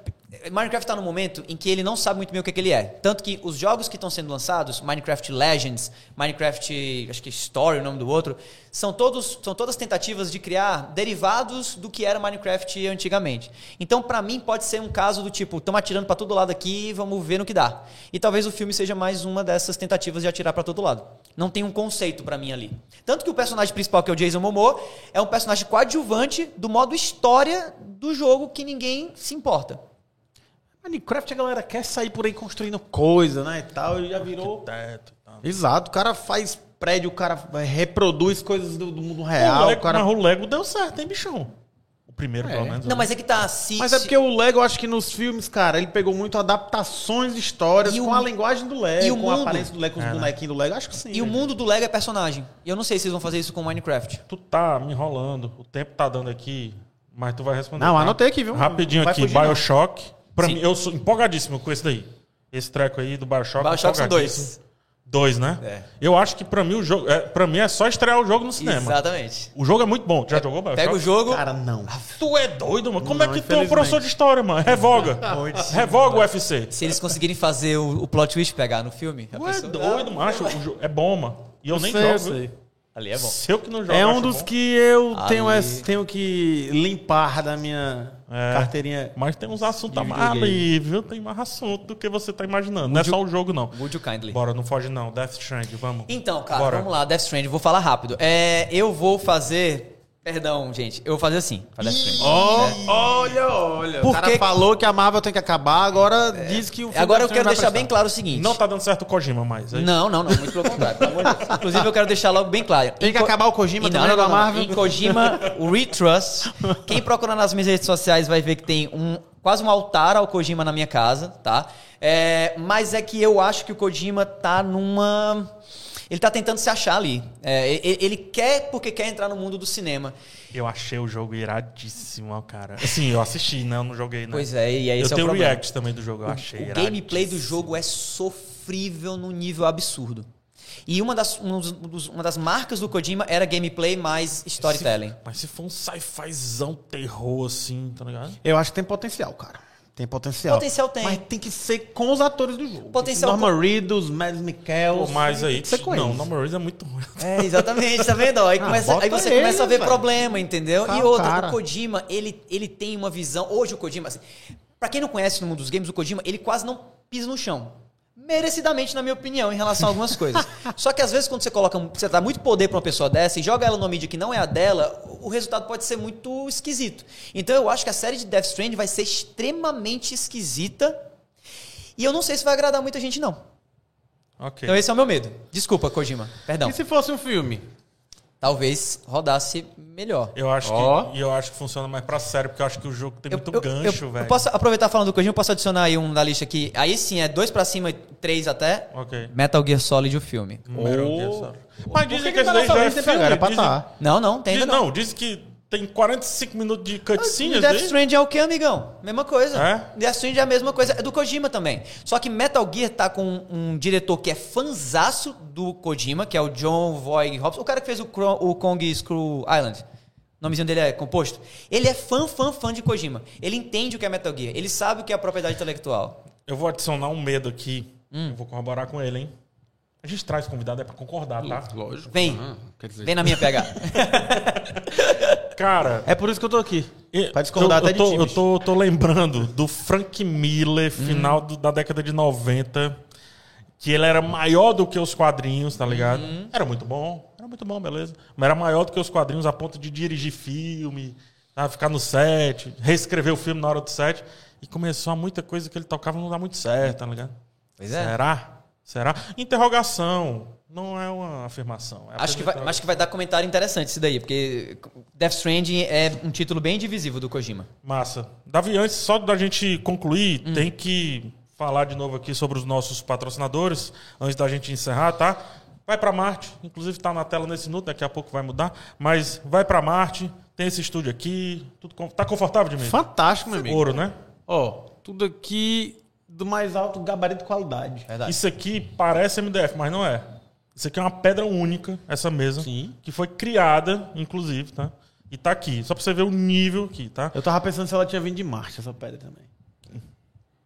Minecraft tá num momento em que ele não sabe muito bem o que, que ele é. Tanto que os jogos que estão sendo lançados, Minecraft Legends, Minecraft, acho que Story, o nome do outro, são, todos, são todas tentativas de criar derivados do que era Minecraft antigamente. Então, pra mim, pode ser um caso do tipo, estamos atirando pra todo lado aqui, vamos ver no que dá. E talvez o filme seja mais uma dessas tentativas de atirar pra todo lado. Não tem um conceito pra mim ali. Tanto que o personagem principal, que é o Jason Momoa, é um personagem coadjuvante do modo história do jogo que ninguém se importa. Minecraft a galera quer sair por aí construindo coisa, né? E tal. E já virou. Teto e tal. Exato. O cara faz prédio, o cara reproduz coisas do, do mundo o real. Lego, o cara... Mas o Lego deu certo, hein, bichão? O primeiro, É. pelo menos. Não, né? mas é que tá. Se, Mas é porque o Lego, eu acho que nos filmes, cara, ele pegou muito adaptações de histórias E o- com a linguagem do Lego, e o com a mundo? aparência do Lego, com os É, né? bonequinhos do Lego. Acho que sim. E o velho. mundo do Lego é personagem. E eu não sei se eles vão fazer isso com Minecraft. Tu tá me enrolando. O tempo tá dando aqui, mas tu vai responder. Não, tá? anotei aqui, viu? Rapidinho aqui, fugir, não. Pra Sim. mim, eu sou empolgadíssimo com esse daí. Esse treco aí do Bioshock. Bioshock são dois. Dois, né? É. Eu acho que pra mim o jogo. É, pra mim é só estrear o jogo no cinema. Exatamente. O jogo é muito bom. Já jogou Bioshock? Pega o jogo. Cara, não. Tu é doido, mano. Como Não, é que tu é um professor de história, mano? Revoga. [laughs] Revoga o UFC. Se eles conseguirem fazer o, o plot twist pegar no filme. a Tu é doido, macho. O jogo é bom, mano. E eu nem sei, jogo. eu sei. Ali é bom. Se eu que não jogo. É um dos bom. que eu Ali- tenho, esse- tenho que limpar da minha É. carteirinha. Mas tem uns assuntos ali, viu? Tem mais assunto do que você tá imaginando. Não é só o jogo, não. Would you kindly? Bora, não foge não. Death Strand, vamos. Então, cara, Bora. vamos lá, Death Stranding. Vou falar rápido. É, eu vou fazer. Perdão, gente. Eu vou fazer assim. Stranding. Ó, É. olha, olha. Por o cara falou que a Marvel tem que acabar, agora diz que o filme Agora eu quero deixar bem claro o seguinte. Não tá dando certo o Kojima mais. é? Não, não, não, muito pelo contrário. pelo. Inclusive, eu quero deixar logo bem claro. Tem que Co- acabar o Kojima Em- também da Marvel. Em Kojima Retrust. Quem procurar nas minhas redes sociais vai ver que tem um quase um altar ao Kojima na minha casa, tá? É, mas é que eu acho que o Kojima tá numa. Ele tá tentando se achar ali. É, ele quer porque quer entrar no mundo do cinema. Eu achei o jogo iradíssimo, ó, cara. Assim, eu assisti, né? Eu não joguei, né? Pois é, e aí Eu esse é o tenho problema. react também do jogo, eu achei O gameplay do jogo é sofrível num nível absurdo. E uma das, um dos- uma das marcas do Kojima era gameplay mais storytelling. Se- mas se for um sci-fizão terror, assim, tá ligado? Eu acho que tem potencial, cara. Tem potencial. Potencial tem. Mas tem que ser com os atores do jogo. Potencial Norman Reedus, Mads Mikkel. Pô, mas aí, Tem que ser com não. Norman Reedus é muito ruim. É, exatamente, tá vendo? Aí, Ah, começa, aí você ele, começa a ver velho. problema, entendeu? Cara, e outra, cara. o Kojima, ele, ele tem uma visão. Hoje o Kojima, assim, pra quem não conhece no mundo dos games, o Kojima, ele quase não pisa no chão. Merecidamente, na minha opinião, em relação a algumas coisas. [laughs] Só que às vezes, quando você coloca. Você dá muito poder pra uma pessoa dessa e joga ela numa mídia que não é a dela, o resultado pode ser muito esquisito. Então eu acho que a série de Death Stranding vai ser extremamente esquisita. E eu não sei se vai agradar muita gente, não. Ok. Então esse é o meu medo. Desculpa, Kojima. Perdão. E se fosse um filme? Talvez rodasse melhor. Eu acho Ó. que e eu acho que funciona mais pra série, porque eu acho que o jogo tem muito gancho, eu, velho. eu posso aproveitar falando do Kojima, eu posso adicionar aí um da lista aqui. Aí sim, é dois pra cima e três até. Ok. Metal Gear Solid, o filme. Metal Gear Oh. Solid. Mas dizem que que esse tá daí já é filme. cara? Pra dizem- tá. Não, não, tem diz- ainda não. não, diz que tem 45 minutos de E cutscene. Death daí. Stranding é o que, amigão? Mesma coisa. É? Death Stranding é a mesma coisa. É do Kojima também. Só que Metal Gear tá com um diretor que é fanzaço do Kojima, que é o John Voight Robson. O cara que fez o, Cro- o Kong Screw Island. O nomezinho dele é composto. Ele é fã, fã, fã de Kojima. Ele entende o que é Metal Gear. Ele sabe o que é a propriedade intelectual. Eu vou adicionar um medo aqui. Hum. Eu vou corroborar com ele, hein? A gente traz convidado é pra concordar, tá? Lógico. Vem. Ah, quer dizer- Vem na minha pegada. [laughs] Cara, É por isso que eu tô aqui. e- Pra discordar eu, até eu tô, de ti, eu tô, tô lembrando do Frank Miller, final do- da década de 90, que ele era maior do que os quadrinhos, tá ligado? Era muito bom, era muito bom, beleza. Mas era maior do que os quadrinhos a ponto de dirigir filme, tá? ficar no set, reescrever o filme na hora do set. E começou a muita coisa que ele tocava não dá muito certo, tá ligado? Pois é. Será? Será? Interrogação. Não é uma afirmação. é Acho que, vai, acho que vai dar comentário interessante isso daí, porque Death Stranding é um título bem divisível do Kojima. Massa. Davi, antes só da gente concluir, Hum. tem que falar de novo aqui sobre os nossos patrocinadores, antes da gente encerrar, tá? Vai pra Marte, inclusive tá na tela nesse minuto, daqui a pouco vai mudar, mas vai pra Marte, tem esse estúdio aqui, tudo com- tá confortável de mim? Fantástico, meu amigo. Ouro, né? Ó, tudo aqui do mais alto gabarito qualidade. Verdade. Isso aqui parece MDF, mas não é. Isso aqui é uma pedra única, essa mesa, Sim. que foi criada, inclusive, tá? E tá aqui, só pra você ver o nível aqui, tá? Eu tava pensando se ela tinha vindo de Marte, essa pedra também.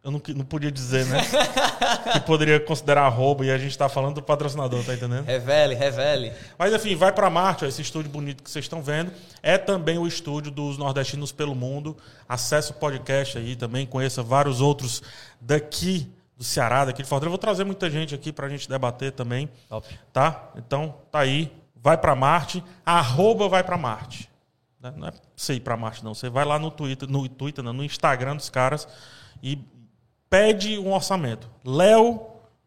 Eu não, não podia dizer, né? [laughs] que poderia considerar roubo e a gente tá falando do patrocinador, tá entendendo? Revele, revele. Mas enfim, vai pra Marte, ó, esse estúdio bonito que vocês estão vendo. É também o estúdio dos nordestinos pelo mundo. Acesse o podcast aí também, conheça vários outros daqui do Ceará, daqui de Fortaleza. Eu vou trazer muita gente aqui pra gente debater também, Top. tá? Então, tá aí. Vai pra Marte, arroba vai pra Marte. Né? Não é você ir pra Marte, não. Você vai lá no Twitter, no Twitter, não, no Instagram dos caras e pede um orçamento. Léo,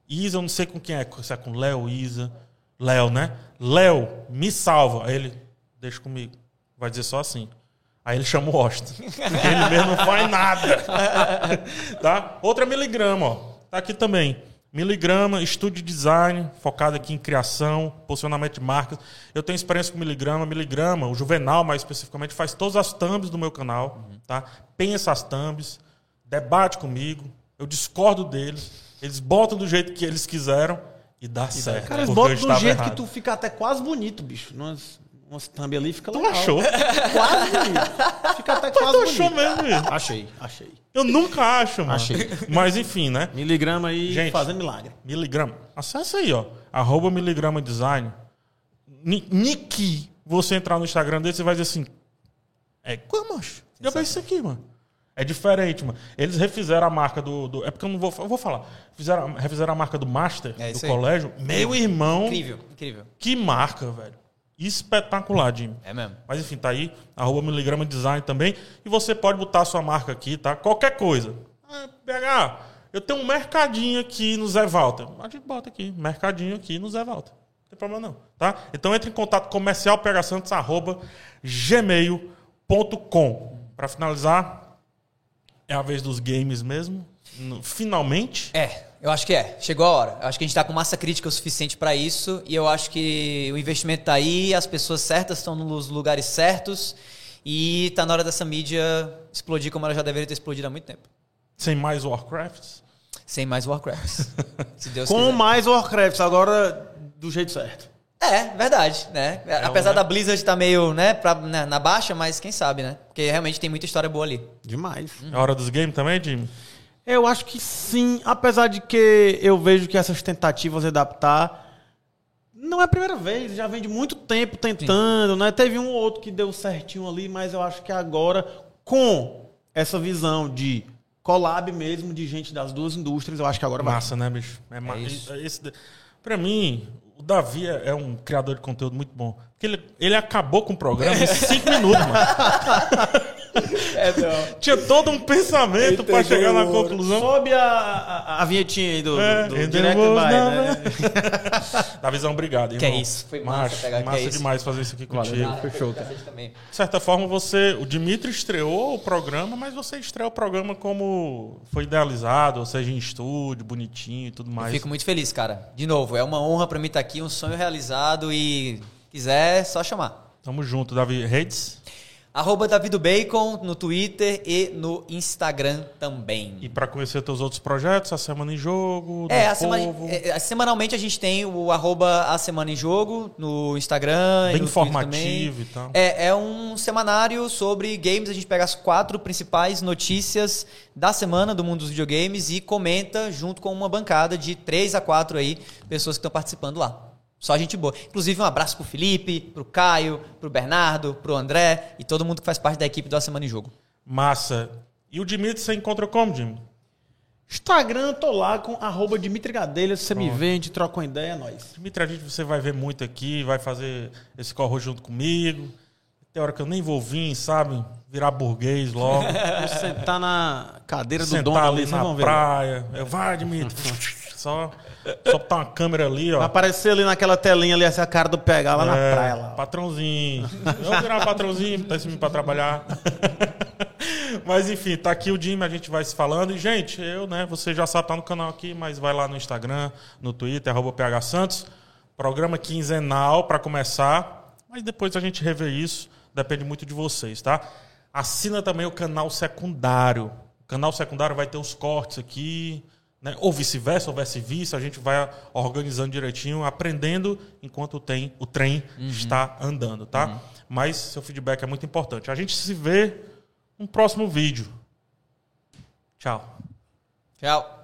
Isa, eu não sei com quem é, se é com Léo, Isa. Léo, né? Léo, me salva. Aí ele, deixa comigo. Vai dizer só assim. Aí ele chama o Austin. [laughs] ele mesmo não faz nada. tá? Outra miligrama, ó. Tá aqui também. Miligrama, estúdio de design, focado aqui em criação, posicionamento de marcas. Eu tenho experiência com Miligrama. Miligrama, o Juvenal mais especificamente, faz todas as thumbs do meu canal, tá? Pensa as thumbs, debate comigo, eu discordo deles, eles botam do jeito que eles quiseram e dá certo. Cara, eles botam do jeito errado. que tu fica até quase bonito, bicho. Umas, umas thumb ali fica Tu legal. achou? [laughs] Quase. Fica até quase Tu bonito. achou mesmo? Achei, achei. Eu nunca acho, mano. Achei. Mas enfim, né? Miligrama aí Gente. fazendo milagre. Miligrama. Acessa aí, ó. Arroba miligrama design. Ni- Niki. Você entrar no Instagram dele, você vai dizer assim. É, como, macho? Já veio isso aqui, mano. É diferente, mano. Eles refizeram a marca do. do- é porque eu não vou, eu vou falar. Fizeram, refizeram a marca do Master, É do colégio. Meu irmão. Incrível, incrível. Que marca, velho. Espetacular, Jimmy. É mesmo. Mas enfim, tá aí, arroba miligrama design também. E você pode botar a sua marca aqui, tá? Qualquer coisa. Ah, PH, eu tenho um mercadinho aqui no Zé Walter. A gente bota aqui, mercadinho aqui no Zé Walter. Não tem problema não, tá? Então entre em contato comercial Santos, arroba gmail.com. Pra finalizar, é a vez dos games mesmo. Finalmente. É, eu acho que é. Chegou a hora. Eu acho que a gente tá com massa crítica o suficiente para isso e eu acho que o investimento tá aí, as pessoas certas estão nos lugares certos e tá na hora dessa mídia explodir como ela já deveria ter explodido há muito tempo. Sem mais Warcrafts. Sem mais Warcraft. [laughs] Se Deus Com quiser. mais Warcraft, agora do jeito certo. É, verdade, né? Apesar né? da Blizzard estar meio, né, pra, né, na baixa, mas quem sabe, né? Porque realmente tem muita história boa ali. Demais. É hora dos games também, Jimmy? Eu acho que sim, apesar de que eu vejo que essas tentativas de adaptar não é a primeira vez, já vem de muito tempo tentando, né? Teve um ou outro que deu certinho ali, mas eu acho que agora, com essa visão de collab mesmo, de gente das duas indústrias, eu acho que agora vai. Massa, né, bicho? É, ma- isso. Esse, da- pra mim, o Davi é é um criador de conteúdo muito bom. Porque ele, ele acabou com o programa em [laughs] cinco minutos, mano. Tinha todo um pensamento pra chegar na conclusão. Sobe a, a, a vinhetinha aí do, É, do Direct Buy, none. né? [laughs] Davizão, obrigado, Que irmão. é isso, foi massa Macho, pegar, que massa é isso. demais fazer isso aqui contigo. Fechou, foi também. De certa forma, você. O Dimitri estreou o programa, mas você estreou o programa como foi idealizado, ou seja, em estúdio, bonitinho e tudo Eu mais. fico muito feliz, cara. De novo, é uma honra pra mim estar aqui, um sonho realizado e quiser, é só chamar. Tamo junto, Davi. Redes? Arroba Davido Bacon no Twitter e no Instagram também. E pra conhecer teus outros projetos, a Semana em Jogo, É, a semana, Povo. é, semanalmente a gente tem o arroba a semana em jogo no Instagram. Bem informativo e tal. É, é um semanário sobre games. A gente pega as quatro principais notícias da semana do mundo dos videogames e comenta junto com uma bancada de três a quatro aí pessoas que estão participando lá. Só gente boa. Inclusive, um abraço pro Felipe, pro Caio, pro Bernardo, pro André e todo mundo que faz parte da equipe do A Semana em Jogo. Massa. E o Dimitri você encontra como, Jimmy? Instagram, tô lá com arroba Dimitri Gadelha. Se você me vê, a gente troca uma ideia, é nóis. Dimitri, a gente você vai ver muito aqui, vai fazer esse corro junto comigo. Tem hora que eu nem vou vir, sabe? Virar burguês logo. [laughs] Vou sentar na cadeira do Sentar dono ali, na vão ver. praia. Eu, vai, Dimitri. [laughs] só, só botar uma câmera ali, ó. Vai aparecer ali naquela telinha ali, essa cara do pegar lá na É, praia. Lá. Patrãozinho. Eu virar patrãozinho, botar esse pra trabalhar. [laughs] mas enfim, tá aqui o Jimmy, a gente vai se falando. E, gente, eu, né, você já sabe, tá no canal aqui, mas vai lá no Instagram, no Twitter, arroba PH Santos. Programa quinzenal para começar, mas depois a gente revê isso, depende muito de vocês, tá? Assina também o canal secundário. O canal secundário vai ter os cortes aqui, né? ou vice-versa, ou vice-versa, a gente vai organizando direitinho, aprendendo enquanto tem, o trem está andando, tá? Mas seu feedback é muito importante. A gente se vê no próximo vídeo. Tchau. Tchau.